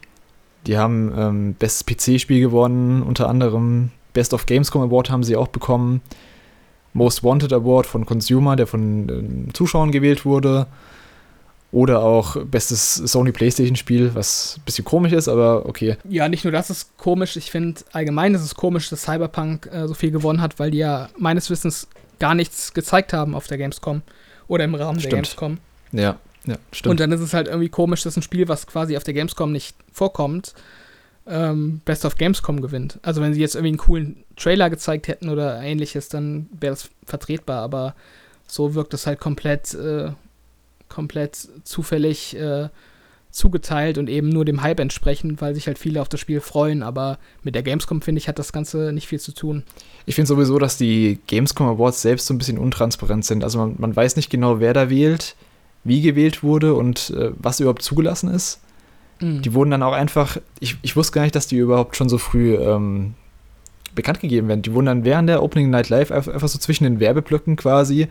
Die haben ähm, bestes PC-Spiel gewonnen, unter anderem Best of Gamescom Award haben sie auch bekommen. Most Wanted Award von Consumer, der von den Zuschauern gewählt wurde. Oder auch bestes Sony PlayStation-Spiel, was ein bisschen komisch ist, aber okay. Ja, nicht nur das ist komisch, ich finde allgemein ist es komisch, dass Cyberpunk äh, so viel gewonnen hat, weil die ja meines Wissens gar nichts gezeigt haben auf der Gamescom oder im Rahmen Stimmt. der Gamescom. Ja, ja, stimmt. Und dann ist es halt irgendwie komisch, dass ein Spiel, was quasi auf der Gamescom nicht vorkommt, ähm, Best of Gamescom gewinnt. Also wenn sie jetzt irgendwie einen coolen Trailer gezeigt hätten oder ähnliches, dann wäre das vertretbar, aber so wirkt es halt komplett, äh, komplett zufällig äh, zugeteilt und eben nur dem Hype entsprechend, weil sich halt viele auf das Spiel freuen, aber mit der Gamescom, finde ich, hat das Ganze nicht viel zu tun. Ich finde sowieso, dass die Gamescom Awards selbst so ein bisschen untransparent sind. Also man, man weiß nicht genau, wer da wählt, wie gewählt wurde und äh, was überhaupt zugelassen ist. Mhm. Die wurden dann auch einfach, ich, ich wusste gar nicht, dass die überhaupt schon so früh ähm, bekannt gegeben werden. Die wurden dann während der Opening Night Live einfach, so zwischen den Werbeblöcken quasi.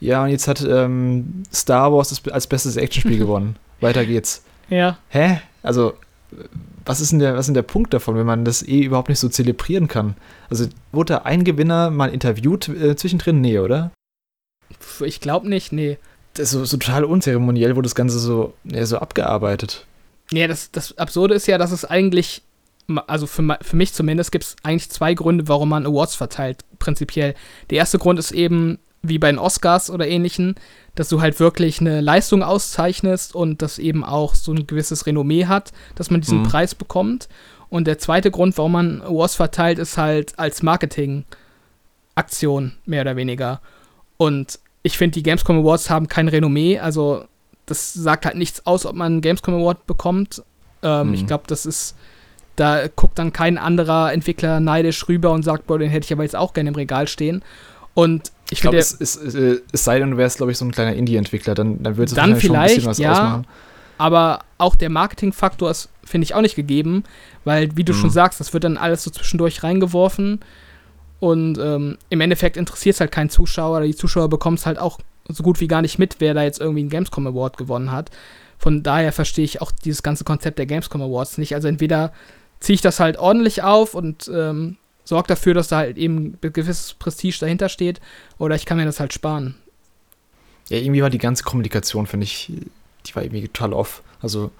Ja, und jetzt hat ähm, Star Wars als bestes Actionspiel gewonnen. Weiter geht's. Ja. Hä? Also, was ist, denn der, was ist denn der Punkt davon, wenn man das eh überhaupt nicht so zelebrieren kann? Also, wurde da ein Gewinner mal interviewt äh, zwischendrin? Nee, oder? Ich glaube nicht, nee. Das ist so, so total unzeremoniell, wurde das Ganze so, ja, so abgearbeitet. Nee, das, das Absurde ist ja, dass es eigentlich, also für, für mich zumindest, gibt es eigentlich zwei Gründe, warum man Awards verteilt, prinzipiell. Der erste Grund ist eben, wie bei den Oscars oder ähnlichen, dass du halt wirklich eine Leistung auszeichnest und das eben auch so ein gewisses Renommee hat, dass man diesen Mhm. Preis bekommt. Und der zweite Grund, warum man Awards verteilt, ist halt als Marketing-Aktion, mehr oder weniger. Und ich finde, die Gamescom Awards haben kein Renommee, also das sagt halt nichts aus, ob man einen Gamescom Award bekommt. Ähm, Mhm. Ich glaube, das ist, da guckt dann kein anderer Entwickler neidisch rüber und sagt, boah, den hätte ich aber jetzt auch gerne im Regal stehen. Und ich Ich glaube, es, es, äh, es sei denn, du wärst, glaube ich, so ein kleiner Indie-Entwickler, dann, dann würde es Dann wahrscheinlich schon ein bisschen vielleicht, was ja. ausmachen. aber auch der Marketingfaktor ist, finde ich, auch nicht gegeben, weil, wie du Mhm. schon sagst, das wird dann alles so zwischendurch reingeworfen und ähm, im Endeffekt interessiert es halt keinen Zuschauer, die Zuschauer bekommen es halt auch so gut wie gar nicht mit, wer da jetzt irgendwie einen Gamescom Award gewonnen hat. Von daher verstehe ich auch dieses ganze Konzept der Gamescom Awards nicht. Also entweder ziehe ich das halt ordentlich auf und ähm, sorge dafür, dass da halt eben ein gewisses Prestige dahinter steht, oder ich kann mir das halt sparen. Ja, irgendwie war die ganze Kommunikation, finde ich, die war irgendwie total off. Also,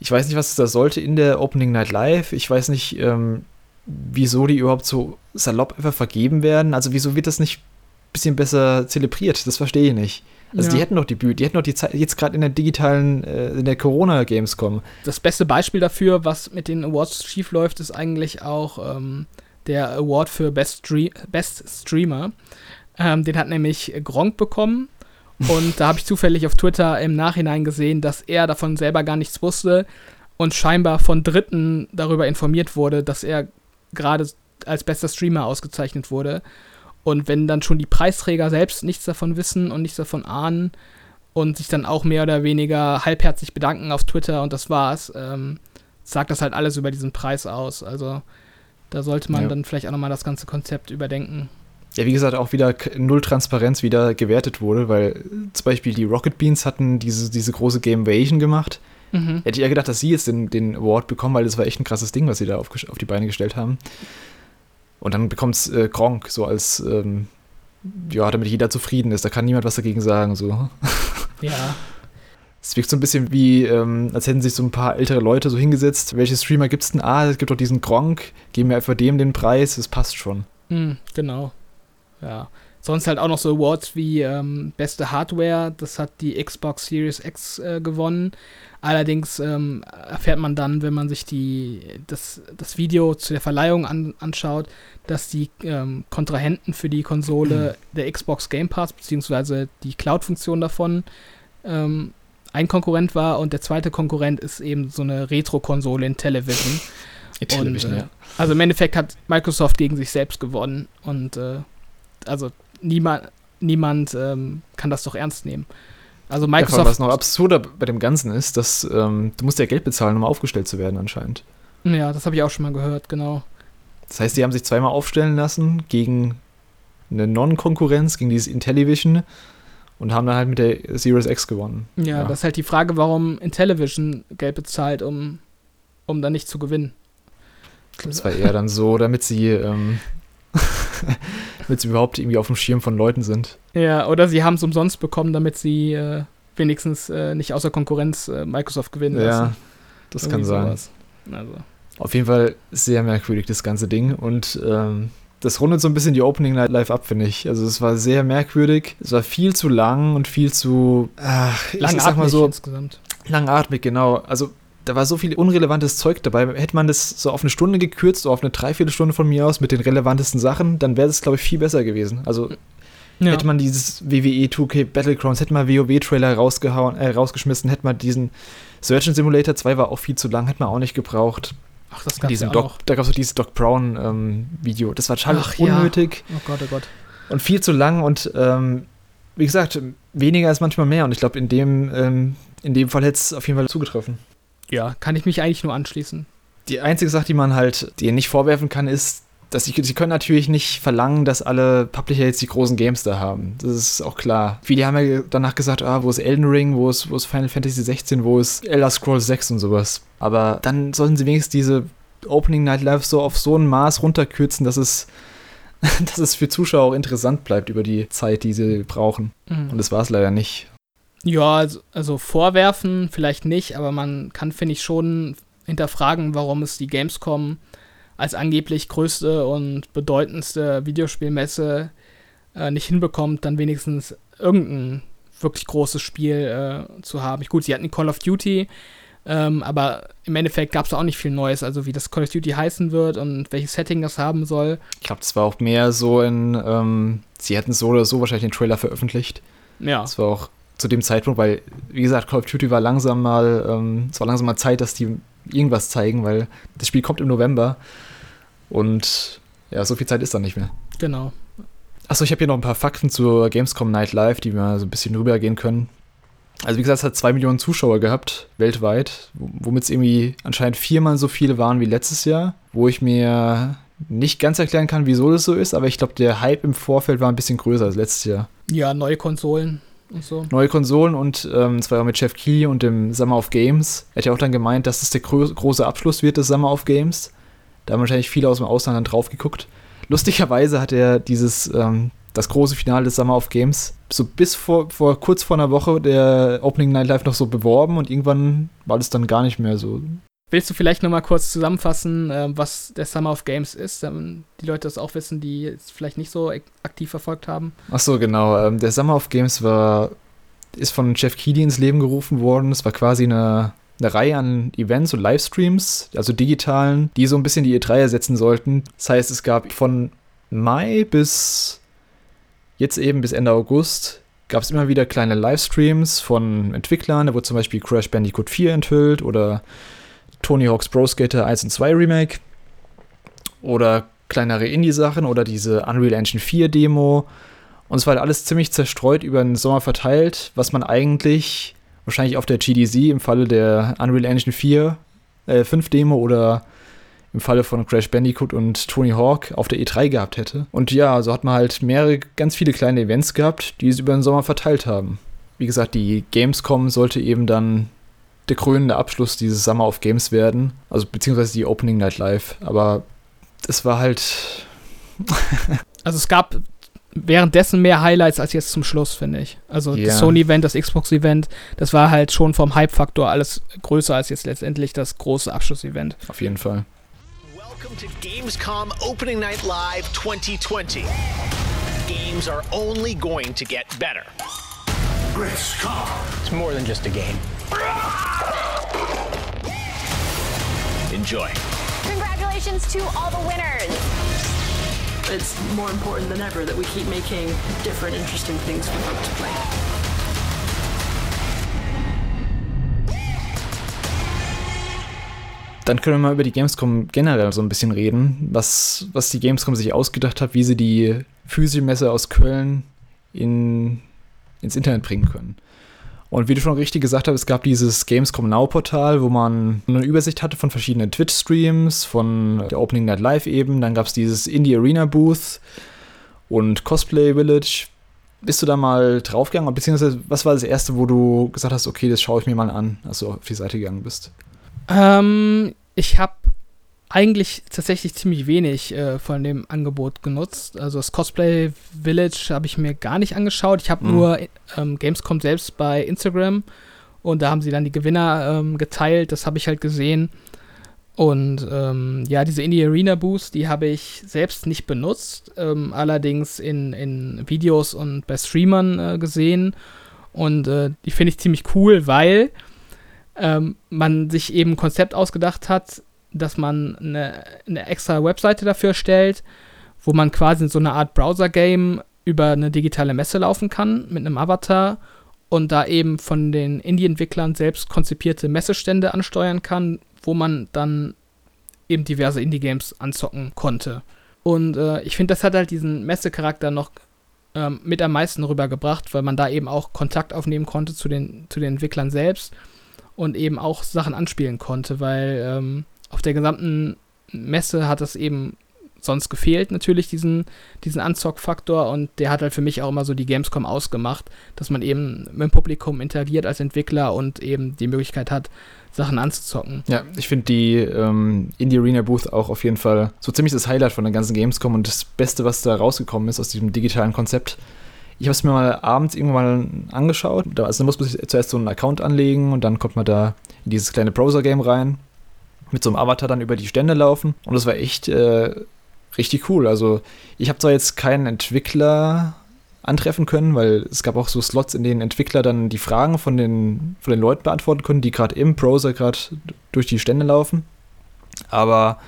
ich weiß nicht, was das sollte in der Opening Night Live. Ich weiß nicht, ähm, wieso die überhaupt so salopp einfach vergeben werden. Also, wieso wird das nicht ein bisschen besser zelebriert? Das verstehe ich nicht. Also, Ja. die hätten doch die Bühne, die hätten doch die Zeit, jetzt gerade in der digitalen, äh, in der Corona-Gamescom. das beste Beispiel dafür, was mit den Awards schief läuft, ist eigentlich auch ähm, der Award für Best, Stre Best Streamer. Ähm, den hat nämlich Gronk bekommen. Und da habe ich zufällig auf Twitter im Nachhinein gesehen, dass er davon selber gar nichts wusste und scheinbar von Dritten darüber informiert wurde, dass er gerade als bester Streamer ausgezeichnet wurde. Und wenn dann schon die Preisträger selbst nichts davon wissen und nichts davon ahnen, und sich dann auch mehr oder weniger halbherzig bedanken auf Twitter und das war's, ähm, sagt das halt alles über diesen Preis aus. Also da sollte man Ja. dann vielleicht auch nochmal das ganze Konzept überdenken. Ja, wie gesagt, auch wieder null Transparenz wieder gewertet wurde, weil äh, zum Beispiel die Rocket Beans hatten diese, diese große Gamevasion gemacht. Mhm. Hätte ich ja gedacht, dass sie jetzt den, den Award bekommen, weil das war echt ein krasses Ding, was sie da auf, auf die Beine gestellt haben. Und dann bekommt es äh, Gronk so als, ähm, ja, damit jeder zufrieden ist. Da kann niemand was dagegen sagen. So. Ja. Es wirkt so ein bisschen wie, ähm, als hätten sich so ein paar ältere Leute so hingesetzt. Welche Streamer gibt's denn? Ah, es gibt doch diesen Gronk. Geben wir einfach dem den Preis. Das passt schon. Mhm, genau. Ja. Sonst halt auch noch so Awards wie ähm, beste Hardware. Das hat die Xbox Series X äh, gewonnen. Allerdings ähm, erfährt man dann, wenn man sich die, das, das Video zu der Verleihung an, anschaut, dass die ähm, Kontrahenten für die Konsole der Xbox Game Pass beziehungsweise die Cloud-Funktion davon ähm, ein Konkurrent war und der zweite Konkurrent ist eben so eine Retro-Konsole in Television. Television, äh, ja. Also im Endeffekt hat Microsoft gegen sich selbst gewonnen und äh, also niemand, niemand ähm, kann das doch ernst nehmen. Also Ja, Microsoft, was noch absurder bei dem Ganzen ist, dass ähm, du musst ja Geld bezahlen, um aufgestellt zu werden anscheinend. ja, das habe ich auch schon mal gehört, genau. Das heißt, die haben sich zweimal aufstellen lassen gegen eine Non-Konkurrenz, gegen dieses Intellivision und haben dann halt mit der Series X gewonnen. Ja, Ja. das ist halt die Frage, warum Intellivision Geld bezahlt, um, um dann nicht zu gewinnen. Das war eher dann so, damit sie, ähm, damit sie überhaupt irgendwie auf dem Schirm von Leuten sind. Ja, oder sie haben es umsonst bekommen, damit sie äh, wenigstens äh, nicht außer Konkurrenz äh, Microsoft gewinnen Ja, lassen. das Irgendwie kann sein. sowas. Also. Auf jeden Fall sehr merkwürdig, das ganze Ding. Und ähm, das rundet so ein bisschen die Opening Night Live ab, finde ich. Also es war sehr merkwürdig. Es war viel zu lang und viel zu, ach, ich Langatmig sag mal so, insgesamt. langatmig, genau. Also da war so viel unrelevantes Zeug dabei. Hätte man das so auf eine Stunde gekürzt, so auf eine Dreiviertelstunde von mir aus mit den relevantesten Sachen, dann wäre das, glaube ich, viel besser gewesen. Also Ja. hätte man dieses WWE 2K Battlegrounds, hätte man WoW-Trailer rausgehauen, äh, rausgeschmissen, hätte man diesen Surgeon Simulator 2 war auch viel zu lang, hätte man auch nicht gebraucht. Ach, das auch Doc, noch. da gab es auch dieses Doc Brown ähm, Video. Das war total Ach, ja. unnötig Oh Gott, oh Gott. und viel zu lang und ähm, wie gesagt, weniger ist manchmal mehr und ich glaube, in dem, ähm, in dem Fall hätte es auf jeden Fall zugetroffen. Ja, kann ich mich eigentlich nur anschließen. Die einzige Sache, die man halt dir nicht vorwerfen kann, ist, dass sie, sie können natürlich nicht verlangen, dass alle Publisher jetzt die großen Games da haben. Das ist auch klar. Viele haben ja danach gesagt, ah, wo ist Elden Ring, wo ist, wo ist Final Fantasy 16, wo ist Elder Scrolls 6 und sowas. Aber dann sollten sie wenigstens diese Opening Night Live so auf so ein Maß runterkürzen, dass es, dass es für Zuschauer auch interessant bleibt über die Zeit, die sie brauchen. Mhm. Und das war es leider nicht. Ja, also, also vorwerfen vielleicht nicht, aber man kann, finde ich, schon hinterfragen, warum es die Gamescom als angeblich größte und bedeutendste Videospielmesse äh, nicht hinbekommt, dann wenigstens irgendein wirklich großes Spiel äh, zu haben. Gut, sie hatten Call of Duty, ähm, aber im Endeffekt gab es auch nicht viel Neues, also wie das Call of Duty heißen wird und welches Setting das haben soll. Ich glaube, das war auch mehr so in, ähm, sie hätten so oder so wahrscheinlich den Trailer veröffentlicht. Ja, Das war auch zu dem Zeitpunkt, weil, wie gesagt, Call of Duty war langsam mal, ähm, es war langsam mal Zeit, dass die irgendwas zeigen, weil das Spiel kommt im November und ja, so viel Zeit ist dann nicht mehr. genau. Achso, ich habe hier noch ein paar Fakten zur Gamescom Night Live, die wir so ein bisschen rübergehen können. Also wie gesagt, es hat zwei Millionen Zuschauer gehabt, weltweit, womit es irgendwie anscheinend viermal so viele waren wie letztes Jahr, wo ich mir nicht ganz erklären kann, wieso das so ist, aber ich glaube, der Hype im Vorfeld war ein bisschen größer als letztes Jahr. Ja, neue Konsolen so. neue Konsolen und ähm, zwar mit Jeff Keighley und dem Summer of Games. Er hat ja auch dann gemeint, dass es der große Abschluss wird des Summer of Games. Da haben wahrscheinlich viele aus dem Ausland dann drauf geguckt. Lustigerweise hat er dieses, ähm, das große Finale des Summer of Games so bis vor, vor kurz vor einer Woche der Opening Night Live noch so beworben und irgendwann war das dann gar nicht mehr so. Willst du vielleicht noch mal kurz zusammenfassen, äh, was der Summer of Games ist, damit die Leute das auch wissen, die es vielleicht nicht so ak- aktiv verfolgt haben? Ach so, genau. Ähm, der Summer of Games war, ist von Jeff Keighley ins Leben gerufen worden. Es war quasi eine, eine Reihe an Events und Livestreams, also digitalen, die so ein bisschen die E3 ersetzen sollten. Das heißt, es gab von Mai bis jetzt eben bis Ende August gab es immer wieder kleine Livestreams von Entwicklern. Da wurde zum Beispiel Crash Bandicoot 4 enthüllt oder Tony Hawk's Pro Skater 1 und 2 Remake oder kleinere Indie-Sachen oder diese Unreal Engine 4 Demo. Und es war halt alles ziemlich zerstreut über den Sommer verteilt, was man eigentlich wahrscheinlich auf der GDC im Falle der Unreal Engine 4, äh, 5 Demo oder im Falle von Crash Bandicoot und Tony Hawk auf der E3 gehabt hätte. Und ja, so hat man halt mehrere, ganz viele kleine Events gehabt, die es über den Sommer verteilt haben. Wie gesagt, die Gamescom sollte eben dann der krönende Abschluss dieses Summer of Games werden, also beziehungsweise die Opening Night Live. Aber es war halt Also es gab währenddessen mehr Highlights als jetzt zum Schluss, finde ich. Also Ja. das Sony-Event, das Xbox-Event, das war halt schon vom Hype-Faktor alles größer als jetzt letztendlich das große Abschlussevent. auf jeden Fall. Welcome to Gamescom Opening Night Live 2020. Games are only going to get better. It's more than just a game. Enjoy. Congratulations to all the winners. it's more important than ever that we keep making different, interesting things for folks to play. Dann können wir mal über die Gamescom generell so ein bisschen reden, was, was die Gamescom sich ausgedacht hat, wie sie die physische Messe aus Köln in, ins Internet bringen können. Und wie du schon richtig gesagt hast, es gab dieses Gamescom Now Portal, wo man eine Übersicht hatte von verschiedenen Twitch-Streams, von der Opening Night Live eben. Dann gab es dieses Indie Arena Booth und Cosplay Village. Bist du da mal draufgegangen? Beziehungsweise, was war das erste, wo du gesagt hast, okay, das schaue ich mir mal an, als du auf die Seite gegangen bist? Ähm, ich habe eigentlich tatsächlich ziemlich wenig äh, von dem Angebot genutzt. Also das Cosplay Village habe ich mir gar nicht angeschaut. Ich habe mhm. nur ähm, Gamescom selbst bei Instagram und da haben sie dann die Gewinner ähm, geteilt. Das habe ich halt gesehen. Und ähm, ja, diese Indie Arena Boost, die habe ich selbst nicht benutzt, ähm, allerdings in, in Videos und bei Streamern äh, gesehen. Und äh, die finde ich ziemlich cool, weil ähm, man sich eben ein Konzept ausgedacht hat, dass man eine, eine extra Webseite dafür stellt, wo man quasi in so eine Art Browser-Game über eine digitale Messe laufen kann mit einem Avatar und da eben von den Indie-Entwicklern selbst konzipierte Messestände ansteuern kann, wo man dann eben diverse Indie-Games anzocken konnte. Und äh, ich finde, das hat halt diesen Messecharakter noch ähm, mit am meisten rübergebracht, weil man da eben auch Kontakt aufnehmen konnte zu den, zu den Entwicklern selbst und eben auch Sachen anspielen konnte, weil ähm, auf der gesamten Messe hat es eben sonst gefehlt, natürlich, diesen, diesen Anzock-Faktor. Und der hat halt für mich auch immer so die Gamescom ausgemacht, dass man eben mit dem Publikum interagiert als Entwickler und eben die Möglichkeit hat, Sachen anzuzocken. Ja, ich finde die ähm, Indie Arena Booth auch auf jeden Fall so ziemlich das Highlight von der ganzen Gamescom und das Beste, was da rausgekommen ist aus diesem digitalen Konzept. Ich habe es mir mal abends irgendwann angeschaut. Also da muss man sich zuerst so einen Account anlegen und dann kommt man da in dieses kleine Browser-Game rein mit so einem Avatar dann über die Stände laufen. Und das war echt äh, richtig cool. Also ich habe zwar jetzt keinen Entwickler antreffen können, weil es gab auch so Slots, in denen Entwickler dann die Fragen von den, von den Leuten beantworten können, die gerade im Browser gerade durch die Stände laufen. Aber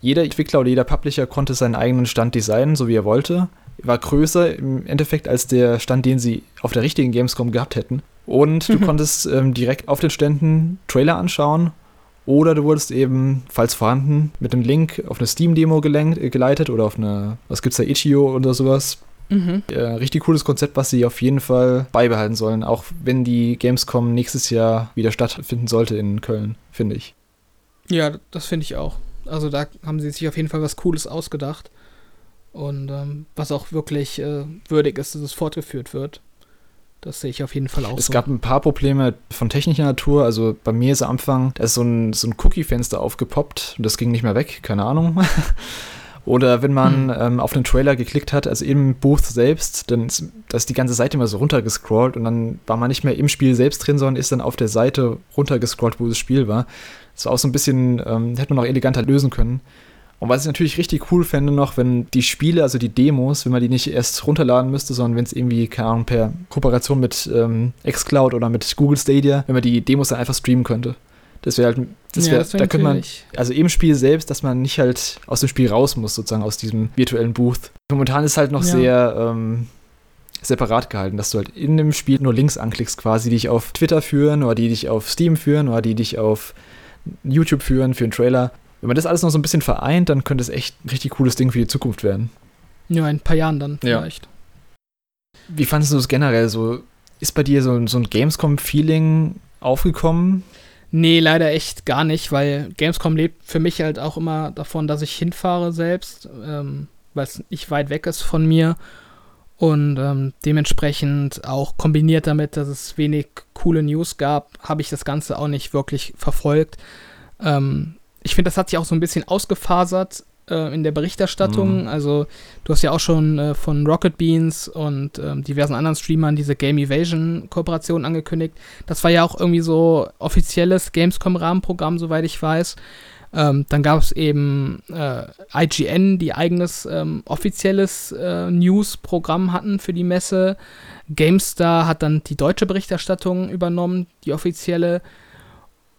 jeder Entwickler oder jeder Publisher konnte seinen eigenen Stand designen, so wie er wollte. War größer im Endeffekt als der Stand, den sie auf der richtigen Gamescom gehabt hätten. Und du konntest ähm, direkt auf den Ständen Trailer anschauen oder du wurdest eben, falls vorhanden, mit einem Link auf eine Steam-Demo äh, geleitet oder auf eine, was gibt's da, Itch.io oder sowas. Mhm. Äh, richtig cooles Konzept, was sie auf jeden Fall beibehalten sollen, auch wenn die Gamescom nächstes Jahr wieder stattfinden sollte in Köln, finde ich. Ja, das finde ich auch. Also da haben sie sich auf jeden Fall was Cooles ausgedacht. Und ähm, was auch wirklich äh, würdig ist, dass es fortgeführt wird. Das sehe ich auf jeden Fall auch es so. gab ein paar Probleme von technischer Natur. Also bei mir ist am Anfang, da ist so ein, so ein Cookie-Fenster aufgepoppt und das ging nicht mehr weg, keine Ahnung. Oder wenn man hm. ähm, auf den Trailer geklickt hat, also im Booth selbst, dann ist, da ist die ganze Seite immer so runtergescrollt und dann war man nicht mehr im Spiel selbst drin, sondern ist dann auf der Seite runtergescrollt, wo das Spiel war. Das war auch so ein bisschen, ähm, hätte man auch eleganter lösen können. Und was ich natürlich richtig cool fände noch, wenn die Spiele, also die Demos, wenn man die nicht erst runterladen müsste, sondern wenn es irgendwie, keine Ahnung, per Kooperation mit ähm, Xcloud oder mit Google Stadia, wenn man die Demos dann einfach streamen könnte. Das wäre halt, das wäre, ja, da könnte man, also im Spiel selbst, dass man nicht halt aus dem Spiel raus muss, sozusagen aus diesem virtuellen Booth. Momentan ist halt noch ja. sehr ähm, separat gehalten, dass du halt in dem Spiel nur Links anklickst, quasi, die dich auf Twitter führen oder die dich auf Steam führen oder die dich auf YouTube führen für einen Trailer. Wenn man das alles noch so ein bisschen vereint, dann könnte es echt ein richtig cooles Ding für die Zukunft werden. Ja, in ein paar Jahren dann vielleicht. Ja. Wie fandest du es generell so? Ist bei dir so, so ein Gamescom-Feeling aufgekommen? Nee, leider echt gar nicht, weil Gamescom lebt für mich halt auch immer davon, dass ich hinfahre selbst, ähm, weil es nicht weit weg ist von mir. Und ähm, dementsprechend auch kombiniert damit, dass es wenig coole News gab, habe ich das Ganze auch nicht wirklich verfolgt. Ähm, ich finde, das hat sich auch so ein bisschen ausgefasert äh, in der Berichterstattung. Mhm. Also, du hast ja auch schon äh, von Rocket Beans und äh, diversen anderen Streamern diese Game Evasion-Kooperation angekündigt. Das war ja auch irgendwie so offizielles Gamescom-Rahmenprogramm, soweit ich weiß. Ähm, dann gab es eben äh, IGN, die eigenes ähm, offizielles äh, News-Programm hatten für die Messe. GameStar hat dann die deutsche Berichterstattung übernommen, die offizielle.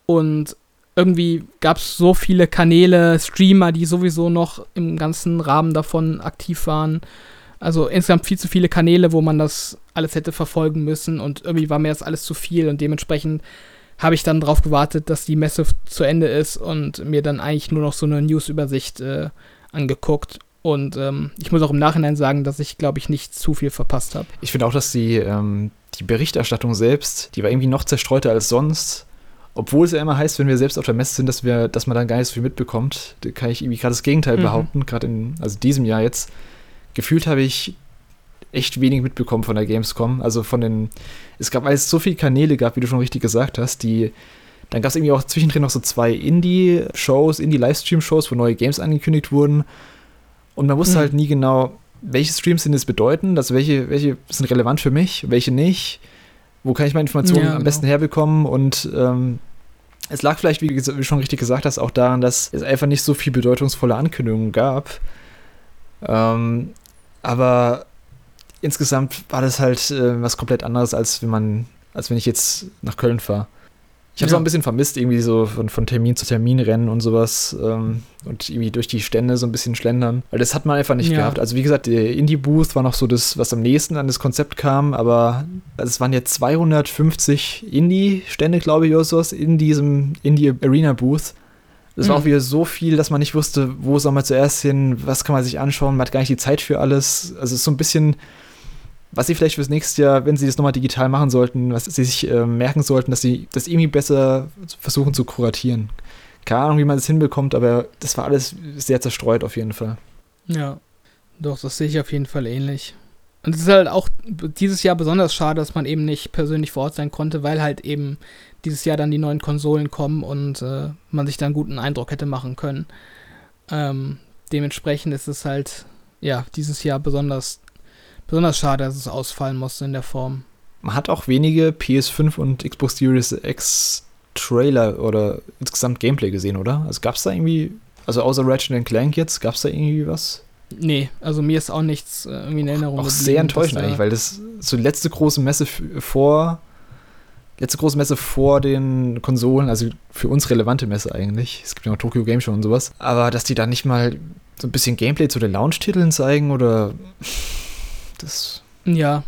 Und irgendwie gab es so viele Kanäle, Streamer, die sowieso noch im ganzen Rahmen davon aktiv waren. Also insgesamt viel zu viele Kanäle, wo man das alles hätte verfolgen müssen und irgendwie war mir das alles zu viel und dementsprechend habe ich dann darauf gewartet, dass die Messe zu Ende ist und mir dann eigentlich nur noch so eine News-Übersicht äh, angeguckt. Und ähm, ich muss auch im Nachhinein sagen, dass ich, glaube ich, nicht zu viel verpasst habe. Ich finde auch, dass die, ähm, die Berichterstattung selbst, die war irgendwie noch zerstreuter als sonst. Obwohl es ja immer heißt, wenn wir selbst auf der Messe sind, dass, wir, dass man dann gar nicht so viel mitbekommt. Da kann ich irgendwie gerade das Gegenteil Mhm. behaupten, gerade in also diesem Jahr jetzt. Gefühlt habe ich echt wenig mitbekommen von der Gamescom. Also von den, es gab, weil es so viele Kanäle gab, wie du schon richtig gesagt hast, die, dann gab es irgendwie auch zwischendrin noch so zwei Indie-Shows, Indie-Livestream-Shows, wo neue Games angekündigt wurden. Und man wusste Mhm. halt nie genau, welche Streams sind es bedeuten, also welche, welche sind relevant für mich, welche nicht. Wo kann ich meine Informationen Ja, am genau. besten herbekommen? Und ähm, es lag vielleicht, wie, du schon richtig gesagt hast, auch daran, dass es einfach nicht so viel bedeutungsvolle Ankündigungen gab. Ähm, aber insgesamt war das halt äh, was komplett anderes, als wenn man, als wenn ich jetzt nach Köln fahre. Ich habe es Ja. auch ein bisschen vermisst, irgendwie so von, von Termin zu Termin rennen und sowas ähm, und irgendwie durch die Stände so ein bisschen schlendern. Weil das hat man einfach nicht Ja. gehabt. Also wie gesagt, der Indie-Booth war noch so das, was am nächsten an das Konzept kam, aber also es waren jetzt 250 Indie-Stände, glaube ich, oder sowas, in diesem Indie-Arena-Booth. Das war Mhm. auch wieder so viel, dass man nicht wusste, wo soll man zuerst hin, was kann man sich anschauen, man hat gar nicht die Zeit für alles. Also es ist so ein bisschen, was sie vielleicht fürs nächste Jahr, wenn sie das nochmal digital machen sollten, was sie sich äh, merken sollten, dass sie das irgendwie besser versuchen zu kuratieren. Keine Ahnung, wie man das hinbekommt, aber das war alles sehr zerstreut auf jeden Fall. Ja, doch, das sehe ich auf jeden Fall ähnlich. Und es ist halt auch dieses Jahr besonders schade, dass man eben nicht persönlich vor Ort sein konnte, weil halt eben dieses Jahr dann die neuen Konsolen kommen und äh, man sich da einen guten Eindruck hätte machen können. Ähm, dementsprechend ist es halt, ja, dieses Jahr besonders, besonders schade, dass es ausfallen musste in der Form. Man hat auch wenige PS5 und Xbox Series X Trailer oder insgesamt Gameplay gesehen, oder? Also gab es da irgendwie, also außer Ratchet Clank jetzt, gab es da irgendwie was? Nee, also mir ist auch nichts äh, irgendwie in Erinnerung. Auch sehr enttäuschend eigentlich, weil das so die letzte große Messe vor, letzte große Messe vor den Konsolen, also für uns relevante Messe eigentlich. Es gibt ja noch Tokyo Game Show und sowas. Aber dass die da nicht mal so ein bisschen Gameplay zu den Launch-Titeln zeigen oder das. Ja.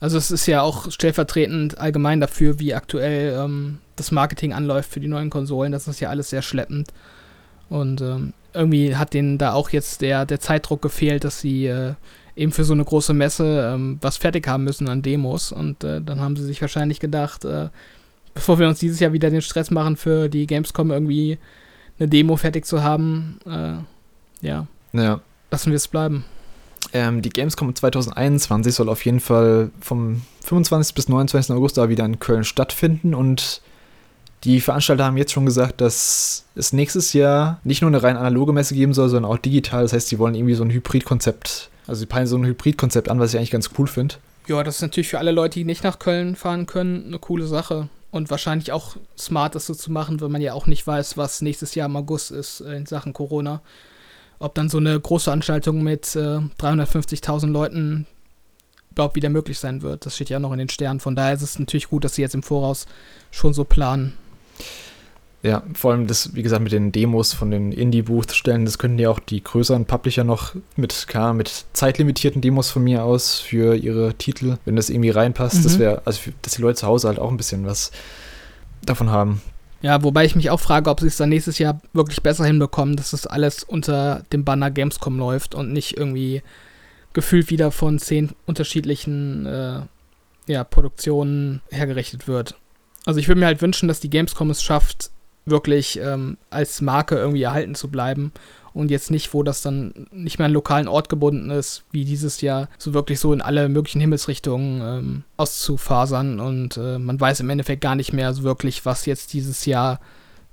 Also es ist ja auch stellvertretend allgemein dafür, wie aktuell ähm, das Marketing anläuft für die neuen Konsolen. Das ist ja alles sehr schleppend. Und ähm, irgendwie hat denen da auch jetzt der, der Zeitdruck gefehlt, dass sie äh, eben für so eine große Messe ähm, was fertig haben müssen an Demos. Und äh, dann haben sie sich wahrscheinlich gedacht, äh, bevor wir uns dieses Jahr wieder den Stress machen, für die Gamescom irgendwie eine Demo fertig zu haben, äh, ja, Ja. lassen wir es bleiben. Ähm, die Gamescom 2021 soll auf jeden Fall vom 25. bis 29. August da wieder in Köln stattfinden und die Veranstalter haben jetzt schon gesagt, dass es nächstes Jahr nicht nur eine rein analoge Messe geben soll, sondern auch digital. Das heißt, sie wollen irgendwie so ein Hybridkonzept, also sie peilen so ein Hybridkonzept an, was ich eigentlich ganz cool finde. Ja, das ist natürlich für alle Leute, die nicht nach Köln fahren können, eine coole Sache. Und wahrscheinlich auch smart, das so zu machen, wenn man ja auch nicht weiß, was nächstes Jahr im August ist äh, in Sachen Corona. Ob dann so eine große Veranstaltung mit äh, 350.000 Leuten überhaupt wieder möglich sein wird. Das steht ja noch in den Sternen. Von daher ist es natürlich gut, dass sie jetzt im Voraus schon so planen. Ja, vor allem das, wie gesagt, mit den Demos von den Indie-Booth-Stellen, das könnten ja auch die größeren Publisher noch mit, klar, mit zeitlimitierten Demos von mir aus für ihre Titel, wenn das irgendwie reinpasst. Das Mhm. wäre, also dass die Leute zu Hause halt auch ein bisschen was davon haben. Ja, wobei ich mich auch frage, ob sie es dann nächstes Jahr wirklich besser hinbekommen, dass das alles unter dem Banner Gamescom läuft und nicht irgendwie gefühlt wieder von zehn unterschiedlichen äh, ja, Produktionen hergerichtet wird. Also ich würde mir halt wünschen, dass die Gamescom es schafft, wirklich ähm, als Marke irgendwie erhalten zu bleiben und jetzt nicht, wo das dann nicht mehr an einen lokalen Ort gebunden ist, wie dieses Jahr, so wirklich so in alle möglichen Himmelsrichtungen ähm, auszufasern und äh, man weiß im Endeffekt gar nicht mehr so wirklich, was jetzt dieses Jahr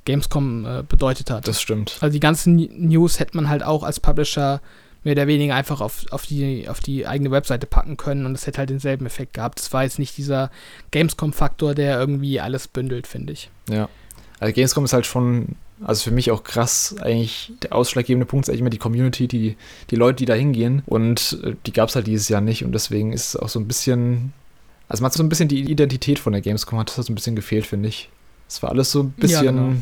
Gamescom äh, bedeutet hat. Das stimmt. Also die ganzen News hätte man halt auch als Publisher mehr oder weniger einfach auf, auf, die, auf die eigene Webseite packen können und es hätte halt denselben Effekt gehabt. Das war jetzt nicht dieser Gamescom-Faktor, der irgendwie alles bündelt, finde ich. Ja. Also Gamescom ist halt schon, also für mich auch krass, eigentlich der ausschlaggebende Punkt ist eigentlich immer die Community, die, die Leute, die da hingehen. Und äh, die gab es halt dieses Jahr nicht. Und deswegen ist es auch so ein bisschen, also man hat so ein bisschen die Identität von der Gamescom, hat das so ein bisschen gefehlt, finde ich. Es war alles so ein bisschen, Ja, genau. ein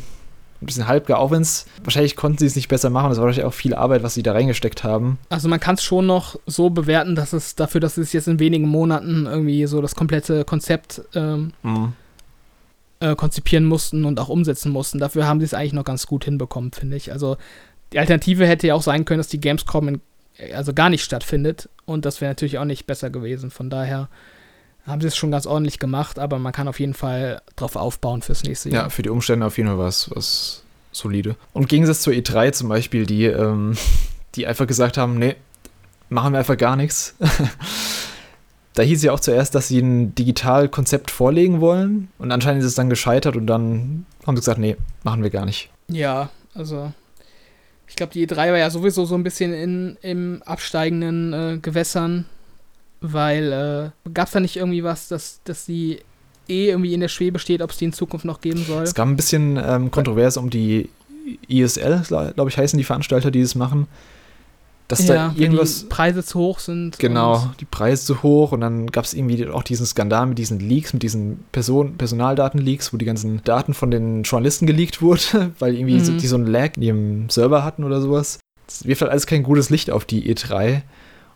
bisschen halbgar, auch wenn es, wahrscheinlich konnten sie es nicht besser machen. Das war wahrscheinlich auch viel Arbeit, was sie da reingesteckt haben. Also man kann es schon noch so bewerten, dass es dafür, dass es jetzt in wenigen Monaten irgendwie so das komplette Konzept ähm, äh, konzipieren mussten und auch umsetzen mussten. Dafür haben sie es eigentlich noch ganz gut hinbekommen, finde ich. Also die Alternative hätte ja auch sein können, dass die Gamescom in also gar nicht stattfindet. Und das wäre natürlich auch nicht besser gewesen. Von daher haben sie es schon ganz ordentlich gemacht, aber man kann auf jeden Fall drauf aufbauen fürs nächste Jahr. Ja, für die Umstände auf jeden Fall was, was solide. Und im Gegensatz zur E3 zum Beispiel, die, ähm, die einfach gesagt haben, nee, machen wir einfach gar nichts. da hieß ja auch zuerst, dass sie ein Digitalkonzept vorlegen wollen und anscheinend ist es dann gescheitert und dann haben sie gesagt, nee, machen wir gar nicht. Ja, also ich glaube, die E3 war ja sowieso so ein bisschen in, im absteigenden äh, Gewässern, weil äh, gab es da nicht irgendwie was, dass, dass die eh irgendwie in der Schwebe steht, ob es die in Zukunft noch geben soll? Es gab ein bisschen ähm, Kontroverse um die ISL, glaube ich, heißen die Veranstalter, die es machen. Dass ja, da irgendwas. Die Preise zu hoch sind. Genau, die Preise zu hoch und dann gab es irgendwie auch diesen Skandal mit diesen Leaks, mit diesen Person Personaldaten-Leaks, wo die ganzen Daten von den Journalisten geleakt wurden, weil irgendwie Mhm. so, die so einen Lag in ihrem Server hatten oder sowas. Das wirft halt alles kein gutes Licht auf die E3.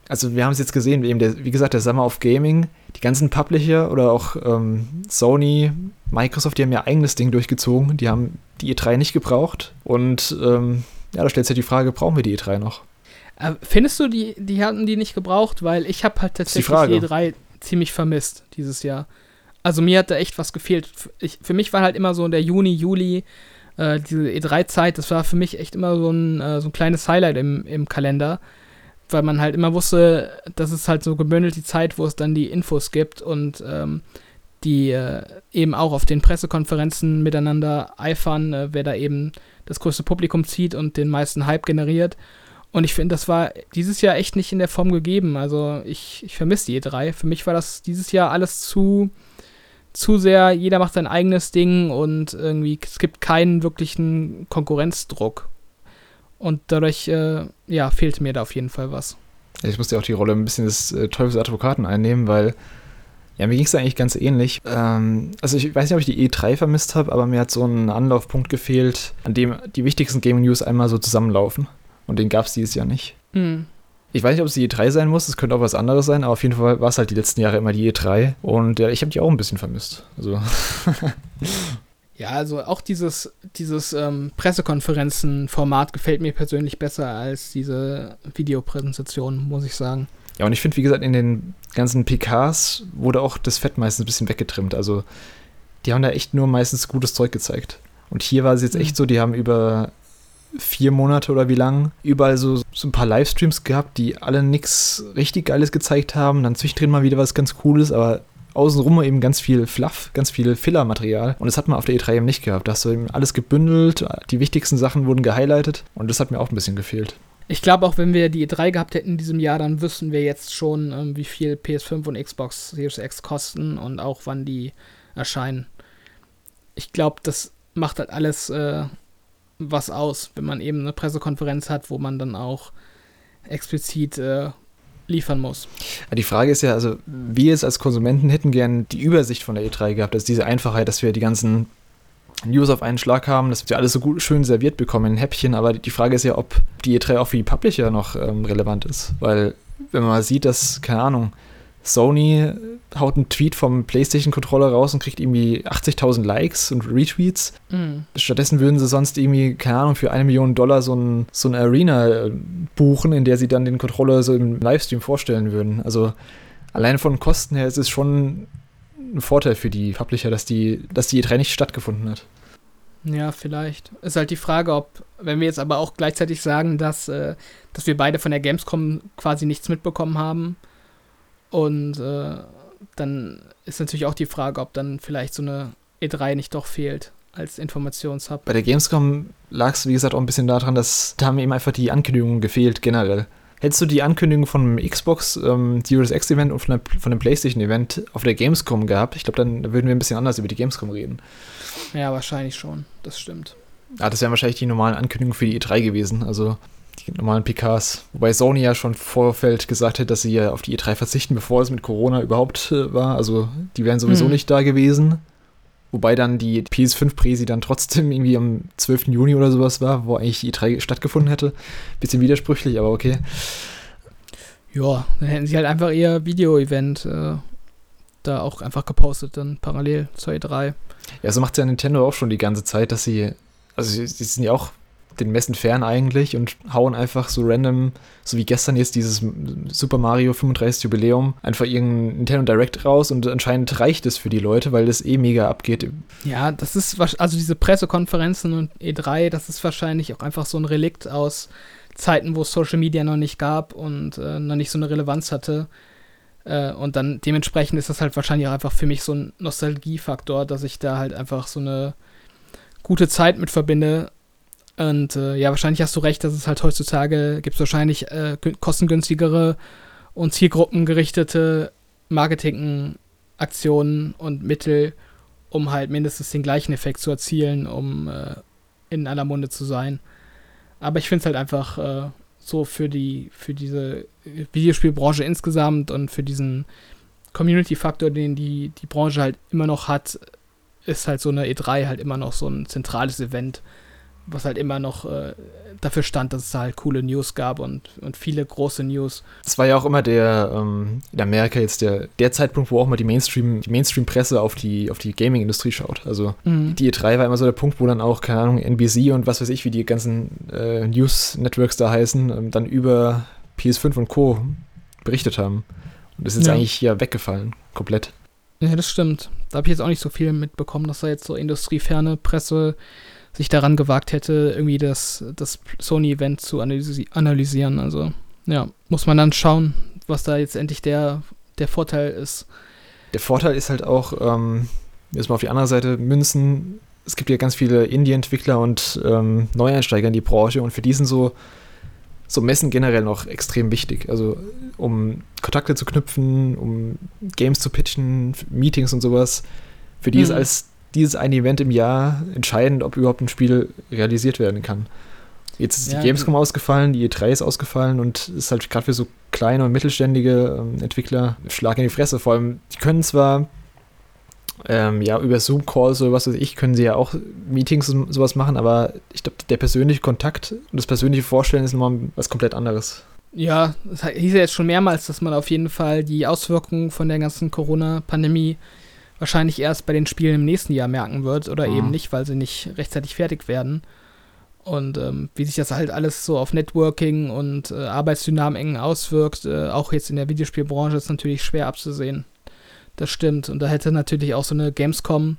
Also wir haben es jetzt gesehen, wie, eben der, wie gesagt, der Summer of Gaming, die ganzen Publisher oder auch ähm, Sony, Microsoft, die haben ihr eigenes Ding durchgezogen. Die haben die E3 nicht gebraucht. Und ähm, ja, da stellt sich die Frage, brauchen wir die E3 noch? Äh, findest du, die, die hatten die nicht gebraucht? Weil ich habe halt tatsächlich Frage. die E3 ziemlich vermisst dieses Jahr. Also mir hat da echt was gefehlt. Ich, für mich war halt immer so der Juni, Juli, äh, diese E3-Zeit, das war für mich echt immer so ein, äh, so ein kleines Highlight im, im Kalender. Weil man halt immer wusste, das ist halt so gebündelt die Zeit, wo es dann die Infos gibt und ähm, die äh, eben auch auf den Pressekonferenzen miteinander eifern, äh, wer da eben das größte Publikum zieht und den meisten Hype generiert. Und ich finde, das war dieses Jahr echt nicht in der Form gegeben. Also ich, ich vermisse die E3. Für mich war das dieses Jahr alles zu, zu sehr, jeder macht sein eigenes Ding und irgendwie, es gibt keinen wirklichen Konkurrenzdruck. Und dadurch, äh, ja, fehlte mir da auf jeden Fall was. Ich musste auch die Rolle ein bisschen des äh, Teufelsadvokaten einnehmen, weil ja, mir ging es eigentlich ganz ähnlich. Ähm, also ich weiß nicht, ob ich die E3 vermisst habe, aber mir hat so ein Anlaufpunkt gefehlt, an dem die wichtigsten Gaming News einmal so zusammenlaufen. Und den gab es dieses Jahr nicht. Hm. Ich weiß nicht, ob es die E3 sein muss, es könnte auch was anderes sein, aber auf jeden Fall war es halt die letzten Jahre immer die E3. Und ja, ich habe die auch ein bisschen vermisst. Also, Ja, also auch dieses, dieses ähm, Pressekonferenzen-Format gefällt mir persönlich besser als diese Videopräsentation, muss ich sagen. ja, und ich finde, wie gesagt, in den ganzen PKs wurde auch das Fett meistens ein bisschen weggetrimmt. Also, die haben da echt nur meistens gutes Zeug gezeigt. Und hier war es jetzt Mhm. echt so, die haben über vier Monate oder wie lang überall so, so ein paar Livestreams gehabt, die alle nichts richtig Geiles gezeigt haben. Dann zwischendrin mal wieder was ganz Cooles, aber außenrum eben ganz viel Fluff, ganz viel Filler-Material. Und das hat man auf der E3 eben nicht gehabt. Da hast du eben alles gebündelt, die wichtigsten Sachen wurden gehighlightet und das hat mir auch ein bisschen gefehlt. Ich glaube, auch wenn wir die E3 gehabt hätten in diesem Jahr, dann wüssten wir jetzt schon, ähm, wie viel PS5 und Xbox Series X kosten und auch wann die erscheinen. Ich glaube, das macht halt alles äh, was aus, wenn man eben eine Pressekonferenz hat, wo man dann auch explizit äh, liefern muss. Die Frage ist ja, also wir jetzt als Konsumenten hätten gern die Übersicht von der E3 gehabt, also diese Einfachheit, dass wir die ganzen News auf einen Schlag haben, dass wir alles so gut schön serviert bekommen in Häppchen, aber die Frage ist ja, ob die E3 auch für die Publisher noch ähm, relevant ist, weil wenn man mal sieht, dass, keine Ahnung, Sony haut einen Tweet vom PlayStation-Controller raus und kriegt irgendwie 80.000 Likes und Retweets. Mhm. Stattdessen würden sie sonst irgendwie, keine Ahnung, für eine Million Dollar so, ein, so eine Arena äh, buchen, in der sie dann den Controller so im Livestream vorstellen würden. Also alleine von Kosten her ist es schon ein Vorteil für die Publisher, dass die, dass die E3 nicht stattgefunden hat. Ja, vielleicht. Ist halt die Frage, ob, wenn wir jetzt aber auch gleichzeitig sagen, dass, äh, dass wir beide von der Gamescom quasi nichts mitbekommen haben. Und äh, dann ist natürlich auch die Frage, ob dann vielleicht so eine E3 nicht doch fehlt als Informationshub. Bei der Gamescom lag es, wie gesagt, auch ein bisschen daran, dass da haben eben einfach die Ankündigungen gefehlt, generell. Hättest du die Ankündigung von dem Xbox ähm, Series X Event und von, der, von dem PlayStation Event auf der Gamescom gehabt, ich glaube, dann würden wir ein bisschen anders über die Gamescom reden. Ja, wahrscheinlich schon. Das stimmt. Ja, das wären wahrscheinlich die normalen Ankündigungen für die E3 gewesen, also die normalen PKs. Wobei Sony ja schon im Vorfeld gesagt hat, dass sie ja auf die E3 verzichten, bevor es mit Corona überhaupt äh, war. Also die wären sowieso Mhm. nicht da gewesen. Wobei dann die PS5-Präsi dann trotzdem irgendwie am 12. Juni oder sowas war, wo eigentlich die E3 stattgefunden hätte. Bisschen widersprüchlich, aber okay. Ja, dann hätten sie halt einfach ihr Video-Event äh, da auch einfach gepostet, dann parallel zur E3. Ja, so macht ja Nintendo auch schon die ganze Zeit, dass sie, also sie, sie sind ja auch den Messen fern eigentlich und hauen einfach so random, so wie gestern jetzt dieses Super Mario 35 Jubiläum, einfach irgendein Nintendo Direct raus und anscheinend reicht es für die Leute, weil das eh mega abgeht. Ja, das ist, also diese Pressekonferenzen und E3, das ist wahrscheinlich auch einfach so ein Relikt aus Zeiten, wo es Social Media noch nicht gab und äh, noch nicht so eine Relevanz hatte. Äh, und dann dementsprechend ist das halt wahrscheinlich auch einfach für mich so ein Nostalgiefaktor, dass ich da halt einfach so eine gute Zeit mit verbinde. Und äh, ja, wahrscheinlich hast du recht, dass es halt heutzutage gibt es wahrscheinlich äh, gü- kostengünstigere und zielgruppengerichtete Marketingaktionen und Mittel, um halt mindestens den gleichen Effekt zu erzielen, um äh, in aller Munde zu sein. Aber ich finde es halt einfach äh, so für die, für diese Videospielbranche insgesamt und für diesen Community-Faktor, den die, die Branche halt immer noch hat, ist halt so eine E3 halt immer noch so ein zentrales Event, was halt immer noch äh, dafür stand, dass es halt coole News gab und, und viele große News. Das war ja auch immer der, ähm, in Amerika jetzt der, der Zeitpunkt, wo auch mal die Mainstream, die Mainstream-Presse auf die, auf die Gaming-Industrie schaut. Also Mhm. die E3 war immer so der Punkt, wo dann auch, keine Ahnung, NBC und was weiß ich, wie die ganzen äh, News-Networks da heißen, ähm, dann über PS5 und Co. berichtet haben. Und das ist Ja. eigentlich ja weggefallen, komplett. Ja, das stimmt. Da habe ich jetzt auch nicht so viel mitbekommen, dass da jetzt so industrieferne Presse sich daran gewagt hätte, irgendwie das, das Sony-Event zu analysi analysieren. Also, ja, muss man dann schauen, was da jetzt endlich der, der Vorteil ist. Der Vorteil ist halt auch, ähm, jetzt mal auf die andere Seite münzen, es gibt ja ganz viele Indie-Entwickler und ähm, Neueinsteiger in die Branche und für die sind so, so Messen generell noch extrem wichtig. Also um Kontakte zu knüpfen, um Games zu pitchen, Meetings und sowas. Für die ist Mhm. als dieses eine Event im Jahr entscheidend, ob überhaupt ein Spiel realisiert werden kann. Jetzt ist Ja, die Gamescom ausgefallen, die E3 ist ausgefallen und ist halt gerade für so kleine und mittelständige ähm, Entwickler Schlag in die Fresse. Vor allem, die können zwar ähm, ja über Zoom-Calls oder was weiß ich, können sie ja auch Meetings und sowas machen, aber ich glaube, der persönliche Kontakt und das persönliche Vorstellen ist nochmal was komplett anderes. Ja, es hieß ja jetzt schon mehrmals, dass man auf jeden Fall die Auswirkungen von der ganzen Corona-Pandemie wahrscheinlich erst bei den Spielen im nächsten Jahr merken wird oder Mhm. eben nicht, weil sie nicht rechtzeitig fertig werden. Und ähm, wie sich das halt alles so auf Networking und äh, Arbeitsdynamiken auswirkt, äh, auch jetzt in der Videospielbranche, ist natürlich schwer abzusehen. Das stimmt. Und da hätte natürlich auch so eine Gamescom,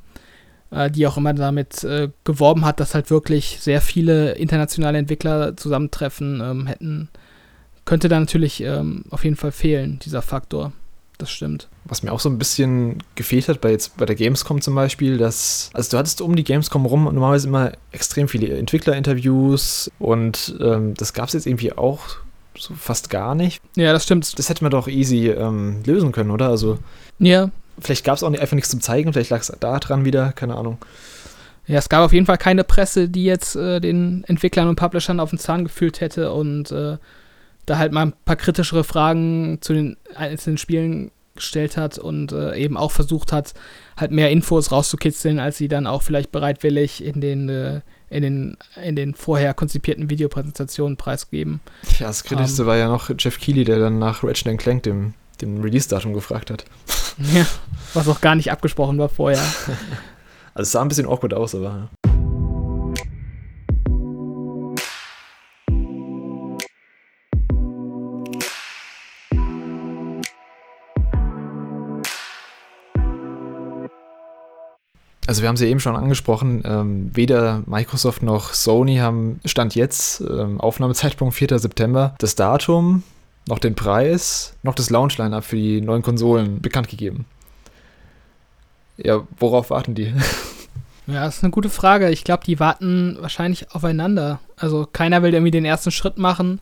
äh, die auch immer damit äh, geworben hat, dass halt wirklich sehr viele internationale Entwickler zusammentreffen, ähm, hätten könnte da natürlich ähm, auf jeden Fall fehlen, dieser Faktor. Das stimmt. Was mir auch so ein bisschen gefehlt hat bei jetzt bei der Gamescom zum Beispiel, dass, also du hattest um die Gamescom rum normalerweise immer extrem viele Entwicklerinterviews und ähm, das gab es jetzt irgendwie auch so fast gar nicht. Ja, das stimmt. Das hätte man doch easy ähm, lösen können, oder? Also Ja. vielleicht gab es auch einfach nichts zum Zeigen, vielleicht lag es da dran wieder, keine Ahnung. Ja, es gab auf jeden Fall keine Presse, die jetzt äh, den Entwicklern und Publishern auf den Zahn gefühlt hätte und äh, da halt mal ein paar kritischere Fragen zu den einzelnen Spielen gestellt hat und äh, eben auch versucht hat, halt mehr Infos rauszukitzeln, als sie dann auch vielleicht bereitwillig in den, äh, in den, in den vorher konzipierten Videopräsentationen preisgeben. Ja, das Kritischste war ja noch Jeff Keighley, der dann nach Ratchet Clank dem, dem Release-Datum gefragt hat. Ja, was auch gar nicht abgesprochen war vorher. Also es sah ein bisschen awkward aus, aber. Also wir haben sie eben schon angesprochen, ähm, weder Microsoft noch Sony haben Stand jetzt, ähm, Aufnahmezeitpunkt 4. September, das Datum, noch den Preis, noch das Launch-Line-Up für die neuen Konsolen bekannt gegeben. Ja, worauf warten die? Ja, das ist eine gute Frage. Ich glaube, die warten wahrscheinlich aufeinander. Also keiner will irgendwie den ersten Schritt machen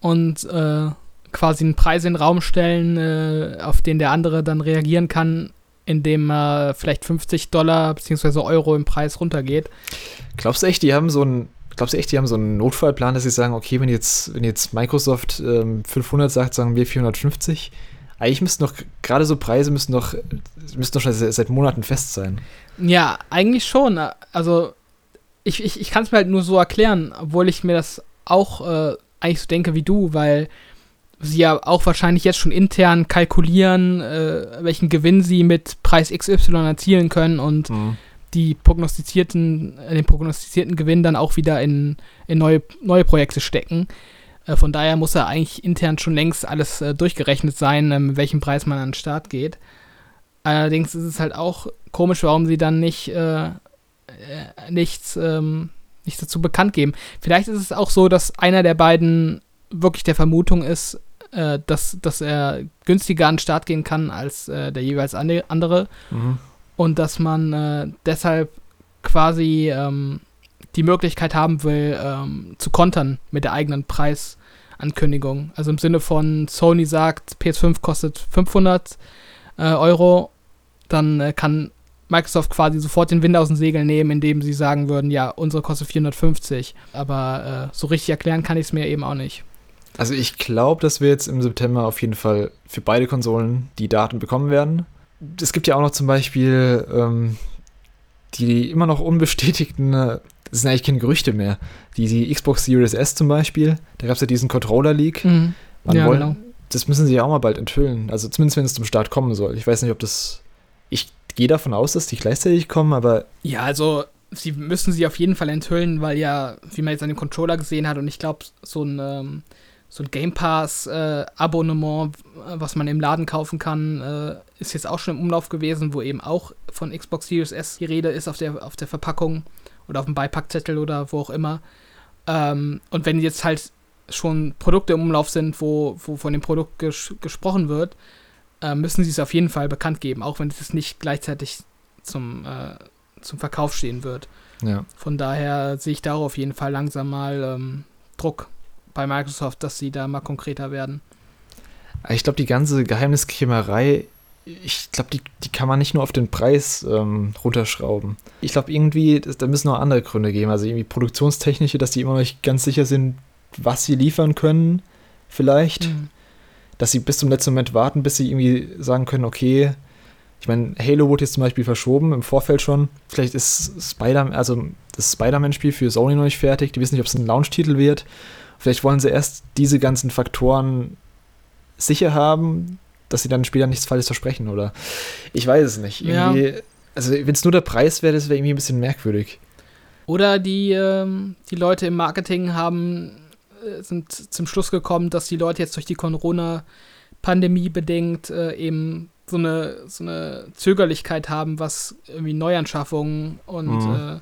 und äh, quasi einen Preis in den Raum stellen, äh, auf den der andere dann reagieren kann, indem er vielleicht 50 Dollar bzw. Euro im Preis runtergeht. Glaubst du echt, die haben so einen, glaubst du echt, die haben so einen Notfallplan, dass sie sagen, okay, wenn jetzt, wenn jetzt Microsoft ähm, 500 sagt, sagen wir 450? Eigentlich müssten doch, gerade so Preise müssen doch, müssten doch schon seit, seit Monaten fest sein. Ja, eigentlich schon. Also ich, ich, ich kann es mir halt nur so erklären, obwohl ich mir das auch äh, eigentlich so denke wie du, weil sie ja auch wahrscheinlich jetzt schon intern kalkulieren, äh, welchen Gewinn sie mit Preis XY erzielen können und die prognostizierten, äh, den prognostizierten Gewinn dann auch wieder in, in neue, neue Projekte stecken. Äh, von daher muss er eigentlich intern schon längst alles äh, durchgerechnet sein, äh, mit welchem Preis man an den Start geht. Allerdings ist es halt auch komisch, warum sie dann nicht äh, äh, nichts, ähm, nichts dazu bekannt geben. Vielleicht ist es auch so, dass einer der beiden wirklich der Vermutung ist, äh, dass, dass er günstiger an den Start gehen kann als äh, der jeweils ande- andere Mhm. und dass man äh, deshalb quasi ähm, die Möglichkeit haben will, ähm, zu kontern mit der eigenen Preisankündigung. Also im Sinne von Sony sagt, PS5 kostet 500 äh, Euro, dann äh, kann Microsoft quasi sofort den Wind aus den Segeln nehmen, indem sie sagen würden, ja, unsere kostet 450. Aber äh, so richtig erklären kann ich es mir eben auch nicht. Also ich glaube, dass wir jetzt im September auf jeden Fall für beide Konsolen die Daten bekommen werden. Es gibt ja auch noch zum Beispiel ähm, die immer noch unbestätigten, äh, das sind eigentlich keine Gerüchte mehr, die, die Xbox Series S zum Beispiel, da gab es ja diesen Controller-Leak. Mhm. Man Ja, wollen, genau. Das müssen sie ja auch mal bald enthüllen. Also zumindest wenn es zum Start kommen soll. Ich weiß nicht, ob das. Ich gehe davon aus, dass die gleichzeitig kommen, aber Ja, also sie müssen sie auf jeden Fall enthüllen, weil ja, wie man jetzt an dem Controller gesehen hat, und ich glaube, so ein, ähm, so ein Game Pass äh, Abonnement, äh, was man im Laden kaufen kann, äh, ist jetzt auch schon im Umlauf gewesen, wo eben auch von Xbox Series S die Rede ist auf der, auf der Verpackung oder auf dem Beipackzettel oder wo auch immer. Ähm, und wenn jetzt halt schon Produkte im Umlauf sind, wo, wo von dem Produkt ges gesprochen wird, äh, müssen sie es auf jeden Fall bekannt geben, auch wenn es nicht gleichzeitig zum, äh, zum Verkauf stehen wird. ja. Von daher sehe ich da auf jeden Fall langsam mal ähm, Druck bei Microsoft, dass sie da mal konkreter werden. Ich glaube, die ganze Geheimniskrämerei, ich glaube, die, die kann man nicht nur auf den Preis ähm, runterschrauben. Ich glaube, irgendwie, das, da müssen noch andere Gründe geben. Also irgendwie produktionstechnische, dass die immer noch nicht ganz sicher sind, was sie liefern können, vielleicht. Dass sie bis zum letzten Moment warten, bis sie irgendwie sagen können, okay, ich meine, Halo wurde jetzt zum Beispiel verschoben, im Vorfeld schon. Vielleicht ist Spider, also das Spider-Man-Spiel für Sony noch nicht fertig. Die wissen nicht, ob es ein Launch-Titel wird. Vielleicht wollen sie erst diese ganzen Faktoren sicher haben, dass sie dann später nichts Falsches versprechen, oder? Ich weiß es nicht. Ja. Also, wenn es nur der Preis wäre, das wäre irgendwie ein bisschen merkwürdig. Oder die, ähm, die Leute im Marketing haben, äh, sind zum Schluss gekommen, dass die Leute jetzt durch die Corona-Pandemie bedingt äh, eben so eine, so eine Zögerlichkeit haben, was irgendwie Neuanschaffungen und Mhm. äh,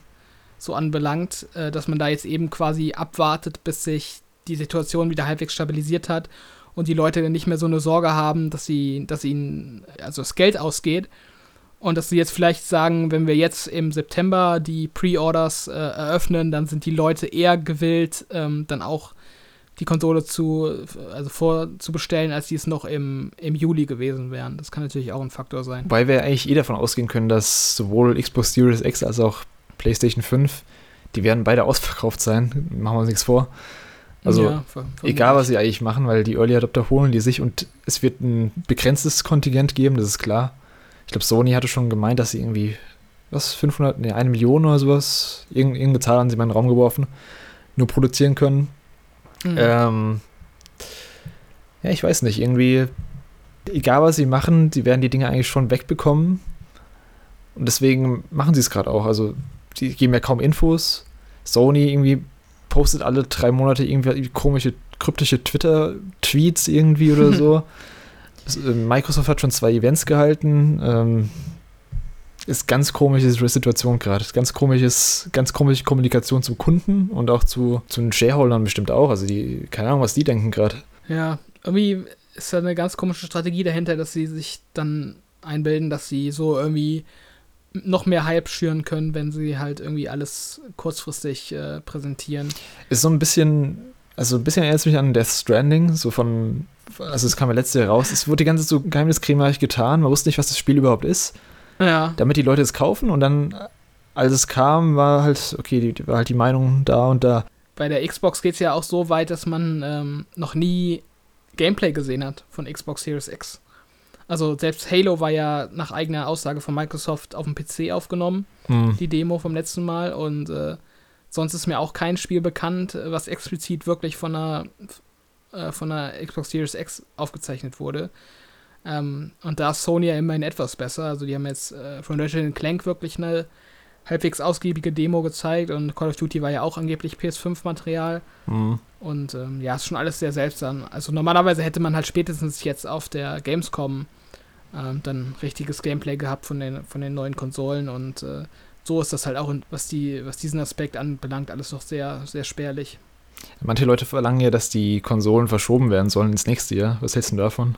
so anbelangt, äh, dass man da jetzt eben quasi abwartet, bis sich die Situation wieder halbwegs stabilisiert hat und die Leute dann nicht mehr so eine Sorge haben, dass sie, dass ihnen also das Geld ausgeht und dass sie jetzt vielleicht sagen, wenn wir jetzt im September die Pre-Orders äh, eröffnen, dann sind die Leute eher gewillt, ähm, dann auch die Konsole zu, also vorzubestellen, als die es noch im, im Juli gewesen wären. Das kann natürlich auch ein Faktor sein. Wobei wir eigentlich eh davon ausgehen können, dass sowohl Xbox Series X als auch PlayStation 5, die werden beide ausverkauft sein. Machen wir uns nichts vor. Also, Ja, ver- Egal, was sie eigentlich machen, weil die Early Adopter holen die sich und es wird ein begrenztes Kontingent geben, das ist klar. Ich glaube, Sony hatte schon gemeint, dass sie irgendwie, was, 500, ne, eine Million oder sowas, irgend, irgendeine Zahl haben sie mal in den Raum geworfen, nur produzieren können. Mhm. Ähm, ja, ich weiß nicht, irgendwie, egal was sie machen, sie werden die Dinge eigentlich schon wegbekommen. Und deswegen machen sie es gerade auch. Also, sie geben ja kaum Infos. Sony irgendwie postet alle drei Monate irgendwie komische, kryptische Twitter-Tweets irgendwie oder so. Äh, Microsoft hat schon zwei Events gehalten. Ähm, ist ganz komische Situation gerade. Ganz komisches, ganz komische Kommunikation zum Kunden und auch zu, zu den Shareholdern bestimmt auch. Also die, keine Ahnung, was die denken gerade. Ja, irgendwie ist da eine ganz komische Strategie dahinter, dass sie sich dann einbilden, dass sie so irgendwie noch mehr Hype schüren können, wenn sie halt irgendwie alles kurzfristig äh, präsentieren. Ist so ein bisschen, also ein bisschen erinnert es mich an Death Stranding, so von, also es kam ja letztes Jahr raus. Es wurde die ganze Zeit so geheimniskrämerig getan. Man wusste nicht, was das Spiel überhaupt ist. Ja. damit die Leute es kaufen und dann, als es kam, war halt, okay, die, war halt die Meinung da und da. Bei der Xbox geht es ja auch so weit, dass man ähm, noch nie Gameplay gesehen hat von Xbox Series X. Also selbst Halo war ja nach eigener Aussage von Microsoft auf dem PC aufgenommen, Hm. die Demo vom letzten Mal. Und äh, sonst ist mir auch kein Spiel bekannt, was explizit wirklich von einer, äh, von einer Xbox Series X aufgezeichnet wurde. Ähm, und da ist Sony ja immerhin etwas besser. Also die haben jetzt äh, von Ratchet Clank wirklich eine, halbwegs ausgiebige Demo gezeigt und Call of Duty war ja auch angeblich PS5-Material. Mhm. Und ähm, ja, ist schon alles sehr seltsam. Also normalerweise hätte man halt spätestens jetzt auf der Gamescom ähm, dann richtiges Gameplay gehabt von den, von den neuen Konsolen und äh, so ist das halt auch, was, die, was diesen Aspekt anbelangt, alles noch sehr, sehr spärlich. Manche Leute verlangen ja, dass die Konsolen verschoben werden sollen ins nächste Jahr. Was hältst du davon?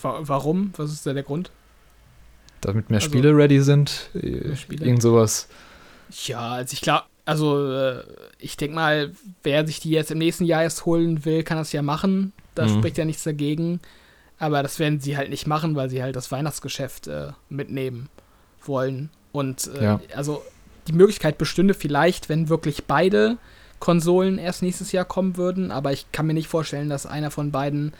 Wa warum? Was ist da der Grund? Damit mehr Also, Spiele ready sind? Äh, Spiele? Irgend sowas. Ja, also ich glaube, also äh, ich denke mal, wer sich die jetzt im nächsten Jahr erst holen will, kann das ja machen. Da Mhm. spricht ja nichts dagegen. Aber das werden sie halt nicht machen, weil sie halt das Weihnachtsgeschäft äh, mitnehmen wollen. Und äh, Ja. also die Möglichkeit bestünde vielleicht, wenn wirklich beide Konsolen erst nächstes Jahr kommen würden. Aber ich kann mir nicht vorstellen, dass einer von beiden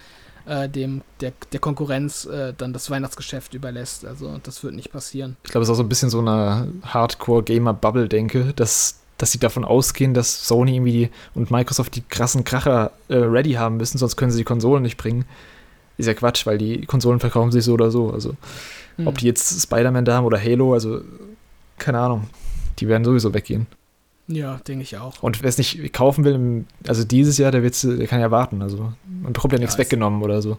äh, dem der, der Konkurrenz äh, dann das Weihnachtsgeschäft überlässt. Also das wird nicht passieren. Ich glaube, es ist auch so ein bisschen so eine Hardcore-Gamer-Bubble-Denke, dass, dass sie davon ausgehen, dass Sony irgendwie und Microsoft die krassen Kracher äh, ready haben müssen, sonst können sie die Konsolen nicht bringen. Ist ja Quatsch, weil die Konsolen verkaufen sich so oder so. Also, Hm. ob die jetzt Spider-Man da haben oder Halo, also, keine Ahnung. Die werden sowieso weggehen. Ja, denke ich auch. Und wer es nicht kaufen will, also dieses Jahr, der, wird's, der kann ja warten. Also, man bekommt ja nichts ist- weggenommen oder so.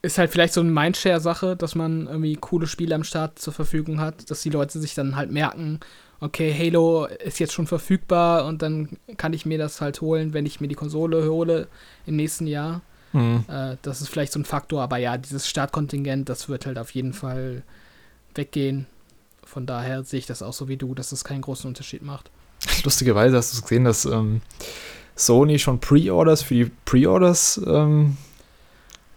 ist halt vielleicht so eine Mindshare-Sache, dass man irgendwie coole Spiele am Start zur Verfügung hat, dass die Leute sich dann halt merken, okay, Halo ist jetzt schon verfügbar und dann kann ich mir das halt holen, wenn ich mir die Konsole hole im nächsten Jahr. Mhm. Äh, das ist vielleicht so ein Faktor, aber ja, dieses Startkontingent, das wird halt auf jeden Fall weggehen. Von daher sehe ich das auch so wie du, dass es keinen großen Unterschied macht. Lustigerweise hast du gesehen, dass ähm, Sony schon Pre-Orders für die Pre-Orders ähm,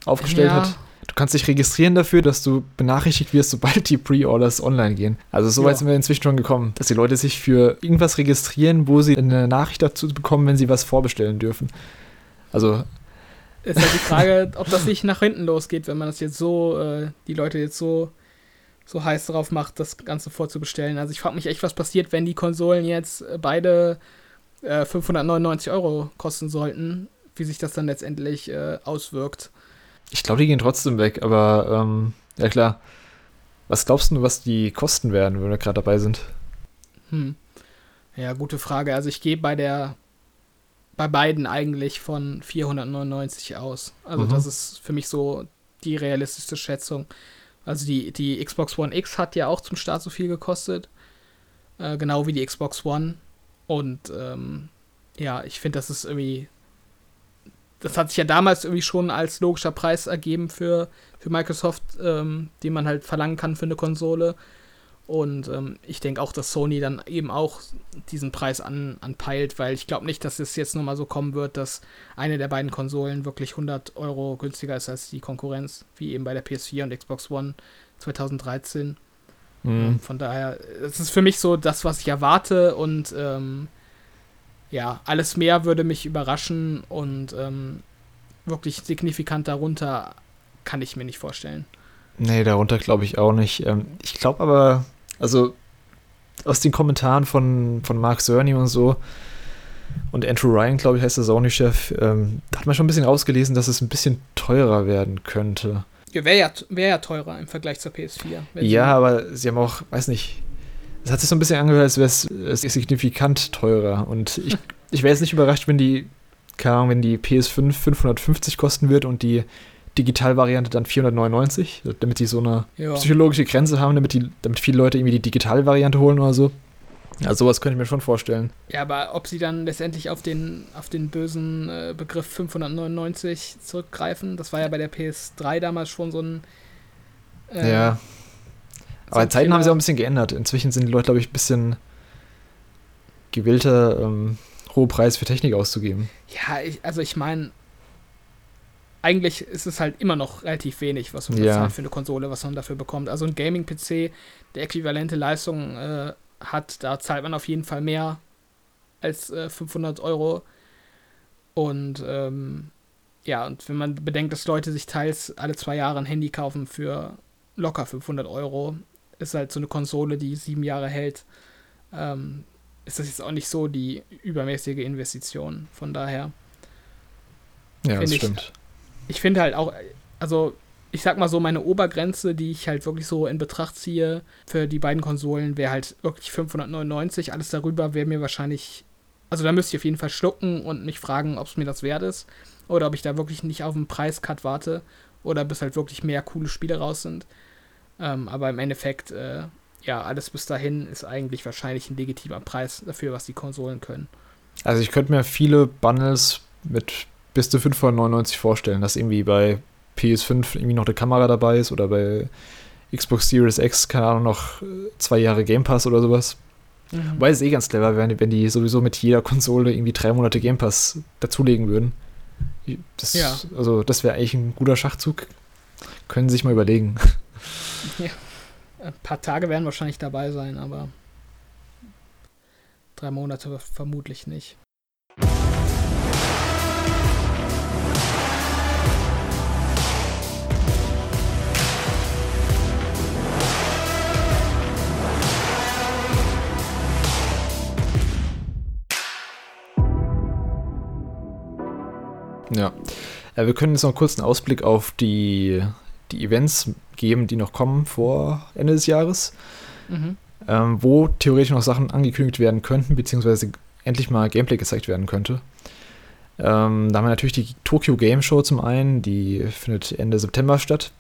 aufgestellt Ja. hat. Du kannst dich registrieren dafür, dass du benachrichtigt wirst, sobald die Pre-Orders online gehen. Also so weit Ja. sind wir inzwischen schon gekommen, dass die Leute sich für irgendwas registrieren, wo sie eine Nachricht dazu bekommen, wenn sie was vorbestellen dürfen. Also Ist halt die Frage, ob das nicht nach hinten losgeht, wenn man das jetzt so, äh, die Leute jetzt so, so heiß drauf macht, das Ganze vorzubestellen. Also ich frage mich echt, was passiert, wenn die Konsolen jetzt äh, beide äh, 599 Euro kosten sollten, wie sich das dann letztendlich äh, auswirkt. ich glaube, die gehen trotzdem weg, aber ähm, ja klar. Was glaubst du, was die kosten werden, wenn wir gerade dabei sind? Hm. Ja, gute Frage. Also ich gehe bei der bei beiden eigentlich von 499 aus. Also Mhm. das ist für mich so die realistische Schätzung. Also die, die Xbox One X hat ja auch zum Start so viel gekostet. Äh, genau wie die Xbox One. Und ähm, ja, ich finde, das ist irgendwie. Das hat sich ja damals irgendwie schon als logischer Preis ergeben für, für Microsoft, ähm, den man halt verlangen kann für eine Konsole. Und ähm, ich denke auch, dass Sony dann eben auch diesen Preis an, anpeilt, weil ich glaube nicht, dass es jetzt nochmal so kommen wird, dass eine der beiden Konsolen wirklich 100 Euro günstiger ist als die Konkurrenz, wie eben bei der PS4 und Xbox One 2013. Mhm. Ähm, Von daher, es ist für mich so das, was ich erwarte und ähm, ja, alles mehr würde mich überraschen und ähm, wirklich signifikant darunter kann ich mir nicht vorstellen. Nee, darunter glaube ich auch nicht. Ähm, ich glaube aber, also aus den Kommentaren von, von Mark Cerny und so und Andrew Ryan, glaube ich, heißt der Sony-Chef, ähm, da hat man schon ein bisschen rausgelesen, dass es ein bisschen teurer werden könnte. Ja, wäre ja, wär ja teurer im Vergleich zur PS4. wenn sie- Ja, aber sie haben auch, weiß nicht, es hat sich so ein bisschen angehört, als wäre es signifikant teurer. Und ich, ich wäre jetzt nicht überrascht, wenn die, keine Ahnung, wenn die PS5 550 kosten wird und die Digitalvariante dann 499, damit die so eine Ja. psychologische Grenze haben, damit, die, damit viele Leute irgendwie die Digitalvariante holen oder so. Ja, sowas könnte ich mir schon vorstellen. Ja, aber ob sie dann letztendlich auf den, auf den bösen äh, Begriff 599 zurückgreifen, das war ja bei der PS3 damals schon so ein. äh, ja. so Aber die Zeiten haben sich auch ein bisschen geändert. Inzwischen sind die Leute, glaube ich, ein bisschen gewillter, ähm, hohe Preis für Technik auszugeben. Ja, ich, also ich meine, eigentlich ist es halt immer noch relativ wenig, was man Ja. bezahlt für eine Konsole, was man dafür bekommt. Also ein Gaming-PC, der äquivalente Leistung äh, hat, da zahlt man auf jeden Fall mehr als äh, 500 Euro. Und ähm, ja, und wenn man bedenkt, dass Leute sich teils alle zwei Jahre ein Handy kaufen für locker 500 Euro, ist halt so eine Konsole, die sieben Jahre hält, ähm, ist das jetzt auch nicht so die übermäßige Investition. Von daher, Ja, das Finde ich- stimmt. Ich finde halt auch, also ich sag mal so, meine Obergrenze, die ich halt wirklich so in Betracht ziehe für die beiden Konsolen, wäre halt wirklich 599. Alles darüber wäre mir wahrscheinlich, also da müsste ich auf jeden Fall schlucken und mich fragen, ob es mir das wert ist. Oder ob ich da wirklich nicht auf einen Preiscut warte. Oder bis halt wirklich mehr coole Spiele raus sind. Ähm, aber im Endeffekt, äh, ja, alles bis dahin ist eigentlich wahrscheinlich ein legitimer Preis dafür, was die Konsolen können. Also ich könnte mir viele Bundles mit bis zu 599 vorstellen, dass irgendwie bei PS5 irgendwie noch eine Kamera dabei ist oder bei Xbox Series X, keine Ahnung, noch zwei Jahre Game Pass oder sowas. Mhm. Weil es eh ganz clever wäre, wenn die sowieso mit jeder Konsole irgendwie drei Monate Game Pass dazulegen würden. Das, ja. Also, das wäre eigentlich ein guter Schachzug. Können Sie sich mal überlegen. Ja. Ein paar Tage werden wahrscheinlich dabei sein, aber drei Monate vermutlich nicht. Ja. Äh, wir können jetzt noch kurz einen Ausblick auf die, die Events geben, die noch kommen vor Ende des Jahres. Mhm. Ähm, wo theoretisch noch Sachen angekündigt werden könnten, beziehungsweise endlich mal Gameplay gezeigt werden könnte. Ähm, da haben wir natürlich die Tokyo Game Show zum einen, die findet Ende September statt.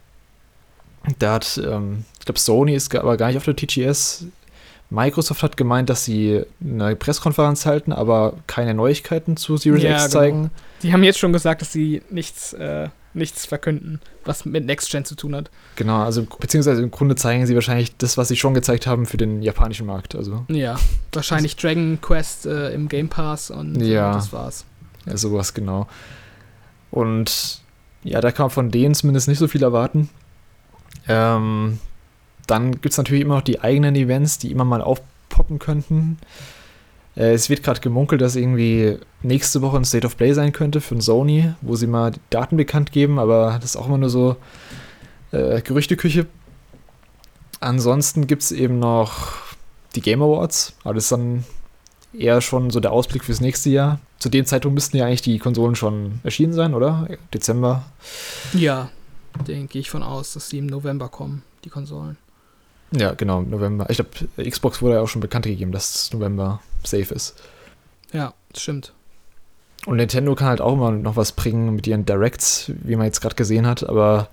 Da hat, ähm, ich glaube, Sony ist aber gar nicht auf der TGS. Microsoft hat gemeint, dass sie eine Pressekonferenz halten, aber keine Neuigkeiten zu Series ja, X genau. zeigen. Genau. Die haben jetzt schon gesagt, dass sie nichts, äh, nichts verkünden, was mit Next Gen zu tun hat. Genau, also beziehungsweise im Grunde zeigen sie wahrscheinlich das, was sie schon gezeigt haben für den japanischen Markt. Also. Ja, wahrscheinlich also, Dragon Quest äh, im Game Pass und ja, äh, das war's. Ja, sowas genau. Und ja, da kann man von denen zumindest nicht so viel erwarten. Ähm, dann gibt es natürlich immer noch die eigenen Events, die immer mal aufpoppen könnten. Äh, es wird gerade gemunkelt, dass irgendwie nächste Woche ein State of Play sein könnte für Sony, wo sie mal Daten bekannt geben, aber das ist auch immer nur so äh, Gerüchteküche. Ansonsten gibt es eben noch die Game Awards, aber das ist dann eher schon so der Ausblick fürs nächste Jahr. Zu dem Zeitpunkt müssten ja eigentlich die Konsolen schon erschienen sein, oder? Dezember. Ja, denke ich von aus, dass sie im November kommen, die Konsolen. Ja, genau, November. Ich glaube, Xbox wurde ja auch schon bekannt gegeben, dass November safe ist. Ja, stimmt. Und Nintendo kann halt auch immer noch was bringen mit ihren Directs, wie man jetzt gerade gesehen hat, aber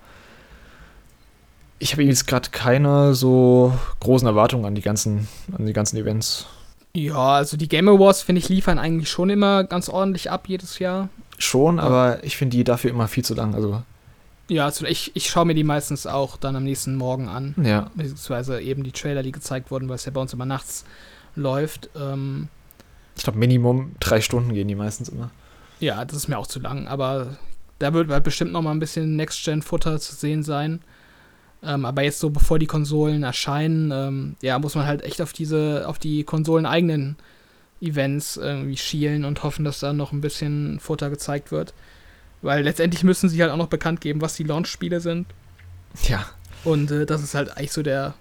ich habe jetzt gerade keine so großen Erwartungen an die ganzen, an die ganzen Events. Ja, also die Game Awards, finde ich, liefern eigentlich schon immer ganz ordentlich ab jedes Jahr. Schon, aber ich finde die dafür immer viel zu lang. Also ja, also ich, ich schaue mir die meistens auch dann am nächsten Morgen an. Ja. Beziehungsweise eben die Trailer, die gezeigt wurden, weil es ja bei uns immer nachts läuft. Ähm, ich glaube, Minimum drei Stunden gehen die meistens immer. Ja, das ist mir auch zu lang, aber da wird halt bestimmt noch mal ein bisschen Next-Gen-Futter zu sehen sein. Ähm, aber jetzt so, bevor die Konsolen erscheinen, ähm, ja, muss man halt echt auf diese, auf die Konsolen-eigenen Events irgendwie schielen und hoffen, dass da noch ein bisschen Futter gezeigt wird. Weil letztendlich müssen sie halt auch noch bekannt geben, was die Launch-Spiele sind. Ja. Und äh, das ist halt eigentlich so der,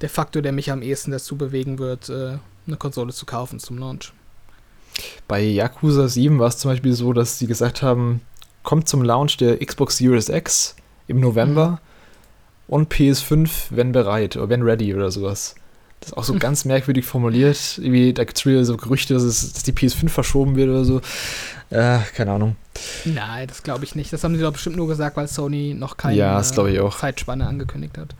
der Faktor, der mich am ehesten dazu bewegen wird, äh, eine Konsole zu kaufen zum Launch. Bei Yakuza 7 war es zum Beispiel so, dass sie gesagt haben, kommt zum Launch der Xbox Series X im November mhm. und PS5, wenn bereit oder wenn ready oder sowas. Das ist auch so ganz merkwürdig formuliert. Irgendwie, da gibt es so Gerüchte, dass, es, dass die PS5 verschoben wird oder so. Äh, keine Ahnung. Nein, das glaube ich nicht. Das haben sie doch bestimmt nur gesagt, weil Sony noch keine ja, Zeitspanne angekündigt hat.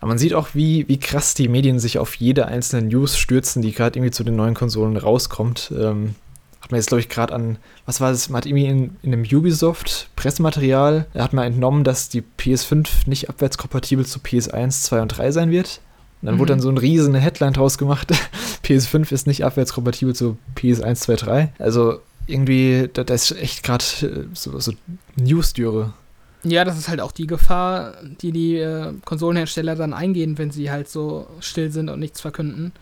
Aber man sieht auch, wie, wie krass die Medien sich auf jede einzelne News stürzen, die gerade irgendwie zu den neuen Konsolen rauskommt. Ähm, hat man jetzt, glaube ich, gerade an, was war das, man hat irgendwie in, in einem Ubisoft-Pressematerial, hat man entnommen, dass die PS5 nicht abwärtskompatibel zu PS1, 2 und 3 sein wird. Und dann mhm. wurde dann so ein riesen Headline draus gemacht. PS5 ist nicht abwärtskompatibel zu PS1, 2, 3. Also irgendwie, da, da ist echt gerade äh, so, so News-Dürre. Ja, das ist halt auch die Gefahr, die die äh, Konsolenhersteller dann eingehen, wenn sie halt so still sind und nichts verkünden.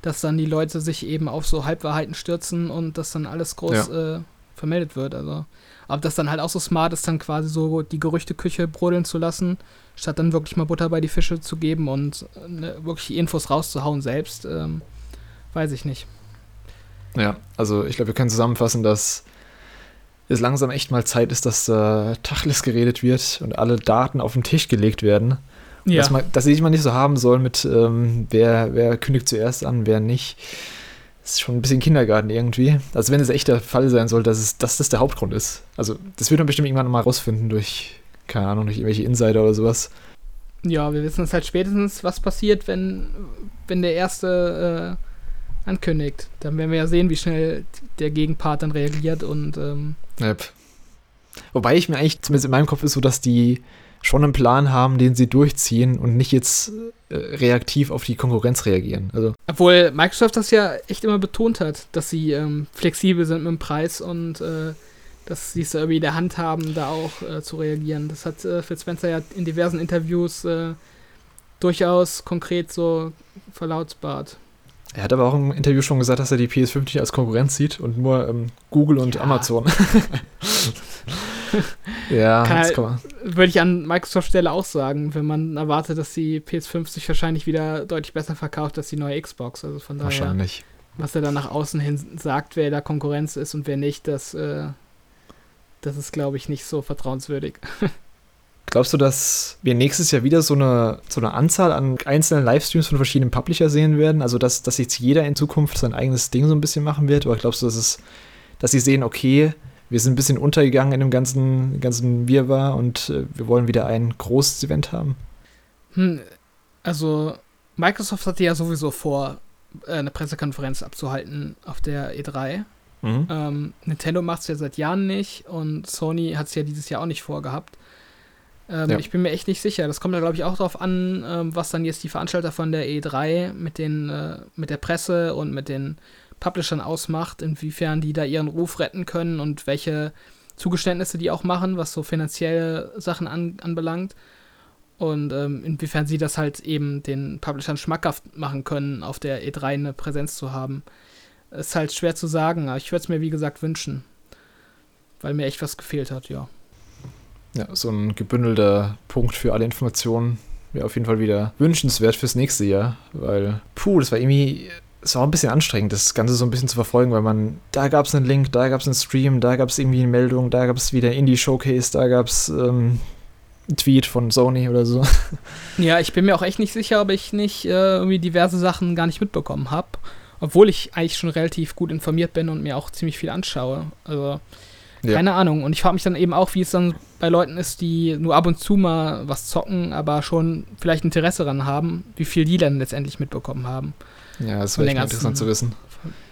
Dass dann die Leute sich eben auf so Halbwahrheiten stürzen und das dann alles groß ja. äh, vermeldet wird. Also, ob das dann halt auch so smart ist, dann quasi so die Gerüchteküche brodeln zu lassen, statt dann wirklich mal Butter bei die Fische zu geben und ne, wirklich Infos rauszuhauen selbst, ähm, weiß ich nicht. Ja, also ich glaube, wir können zusammenfassen, dass es langsam echt mal Zeit ist, dass äh, Tachlis geredet wird und alle Daten auf den Tisch gelegt werden. Ja. Dass, man, dass sie mal nicht so haben soll mit, ähm, wer, wer kündigt zuerst an, wer nicht. Das ist schon ein bisschen Kindergarten irgendwie. Also wenn es echt der Fall sein soll, dass, es, dass das der Hauptgrund ist. Also das wird man bestimmt irgendwann mal rausfinden durch, keine Ahnung, durch irgendwelche Insider oder sowas. Ja, wir wissen es halt spätestens, was passiert, wenn, wenn der Erste äh, ankündigt. Dann werden wir ja sehen, wie schnell der Gegenpart dann reagiert und ähm, Yep. Wobei ich mir eigentlich, zumindest in meinem Kopf ist so, dass die schon einen Plan haben, den sie durchziehen und nicht jetzt äh, reaktiv auf die Konkurrenz reagieren. Also, Obwohl Microsoft das ja echt immer betont hat, dass sie ähm, flexibel sind mit dem Preis und äh, dass sie es irgendwie in der Hand haben, da auch äh, zu reagieren. Das hat äh, Phil Spencer ja in diversen Interviews äh, durchaus konkret so verlautbart. Er hat aber auch im Interview schon gesagt, dass er die PS5 nicht als Konkurrenz sieht und nur ähm, Google und Ja. Amazon. ja, Kann das halt- kann. Würde ich an Microsoft Stelle auch sagen, wenn man erwartet, dass die PS5 sich wahrscheinlich wieder deutlich besser verkauft als die neue Xbox. Also von daher, Wahrscheinlich. was er dann nach außen hin sagt, wer da Konkurrenz ist und wer nicht, das, äh, das ist, glaube ich, nicht so vertrauenswürdig. Glaubst du, dass wir nächstes Jahr wieder so eine, so eine Anzahl an einzelnen Livestreams von verschiedenen Publisher sehen werden? Also, dass, dass jetzt jeder in Zukunft sein eigenes Ding so ein bisschen machen wird? Oder glaubst du, dass, es, dass sie sehen, okay, wir sind ein bisschen untergegangen in dem ganzen, ganzen Wirrwarr und äh, wir wollen wieder ein großes Event haben? Hm, also Microsoft hatte ja sowieso vor, äh, eine Pressekonferenz abzuhalten auf der E3. Mhm. Ähm, Nintendo macht es ja seit Jahren nicht und Sony hat es ja dieses Jahr auch nicht vorgehabt. Ähm, Ja. Ich bin mir echt nicht sicher. Das kommt da, glaube ich, auch darauf an, ähm, was dann jetzt die Veranstalter von der E3 mit, den, äh, mit der Presse und mit den Publishern ausmacht, inwiefern die da ihren Ruf retten können und welche Zugeständnisse die auch machen, was so finanzielle Sachen an, anbelangt. Und ähm, inwiefern sie das halt eben den Publishern schmackhaft machen können, auf der E3 eine Präsenz zu haben. Ist halt schwer zu sagen, aber ich würde es mir wie gesagt wünschen. Weil mir echt was gefehlt hat, ja. Ja, so ein gebündelter Punkt für alle Informationen wäre auf jeden Fall wieder wünschenswert fürs nächste Jahr, weil, puh, das war irgendwie, es war auch ein bisschen anstrengend, das Ganze so ein bisschen zu verfolgen, weil man, da gab es einen Link, da gab es einen Stream, da gab es irgendwie eine Meldung, da gab es wieder Indie-Showcase, da gab es ähm, einen Tweet von Sony oder so. Ja, ich bin mir auch echt nicht sicher, ob ich nicht äh, irgendwie diverse Sachen gar nicht mitbekommen habe. Obwohl ich eigentlich schon relativ gut informiert bin und mir auch ziemlich viel anschaue. Also, Ja. keine Ahnung. Und ich frage mich dann eben auch, wie es dann bei Leuten ist, die nur ab und zu mal was zocken, aber schon vielleicht Interesse daran haben, wie viel die dann letztendlich mitbekommen haben Ja, das wäre interessant zu wissen.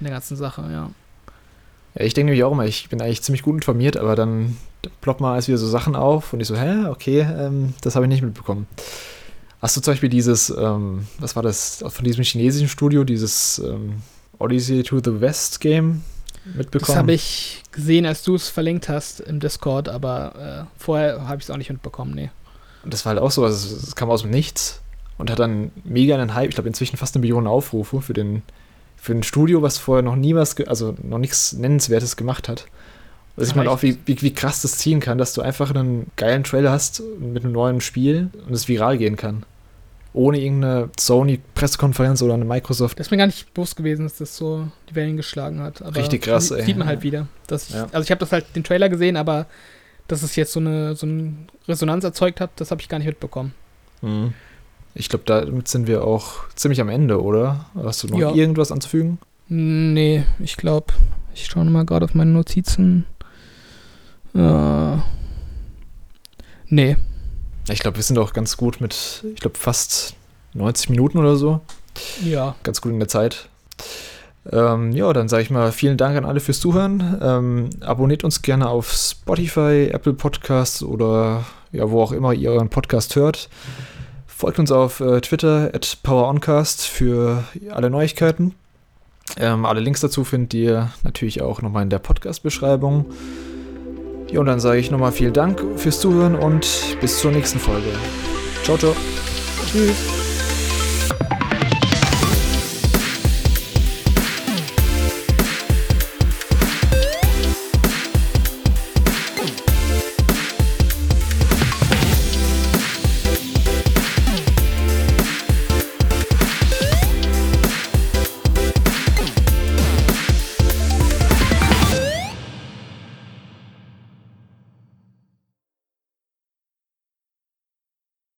in der ganzen Sache, ja. Ja, ich denke nämlich auch immer, ich bin eigentlich ziemlich gut informiert, aber dann ploppt mal alles wieder so Sachen auf und ich so, hä, okay, ähm, das habe ich nicht mitbekommen. Hast du zum Beispiel dieses, ähm, was war das, von diesem chinesischen Studio, dieses ähm, Odyssey to the West Game mitbekommen? Das habe ich gesehen, als du es verlinkt hast im Discord, aber äh, vorher habe ich es auch nicht mitbekommen, nee. Und das war halt auch so, also es kam aus dem Nichts und hat dann mega einen Hype, ich glaube inzwischen fast eine Million Aufrufe für den für ein Studio, was vorher noch nie was, ge- also noch nichts Nennenswertes gemacht hat. Da sieht man auch, wie, wie, wie krass das ziehen kann, dass du einfach einen geilen Trailer hast mit einem neuen Spiel und es viral gehen kann. Ohne irgendeine Sony-Pressekonferenz oder eine Microsoft. Das ist mir gar nicht bewusst gewesen, dass das so die Wellen geschlagen hat. Aber Richtig krass, ey. Sieht man halt wieder. Dass ich, Ja. Also ich habe das halt den Trailer gesehen, aber dass es jetzt so eine, so eine Resonanz erzeugt hat, das habe ich gar nicht mitbekommen. Mhm. Ich glaube, damit sind wir auch ziemlich am Ende, oder? Hast du noch Ja. irgendwas anzufügen? Nee, ich glaube, ich schaue mal gerade auf meine Notizen. Äh, nee. Ich glaube, wir sind auch ganz gut mit, ich glaube, fast 90 Minuten oder so. Ja. ganz gut in der Zeit. Ähm, ja, dann sage ich mal vielen Dank an alle fürs Zuhören. Ähm, abonniert uns gerne auf Spotify, Apple Podcasts oder ja, wo auch immer ihr euren Podcast hört. Folgt uns auf äh, Twitter at PowerOncast für alle Neuigkeiten. Ähm, alle Links dazu findet ihr natürlich auch nochmal in der Podcast-Beschreibung. Ja, und dann sage ich nochmal vielen Dank fürs Zuhören und bis zur nächsten Folge. Ciao, ciao. Tschüss.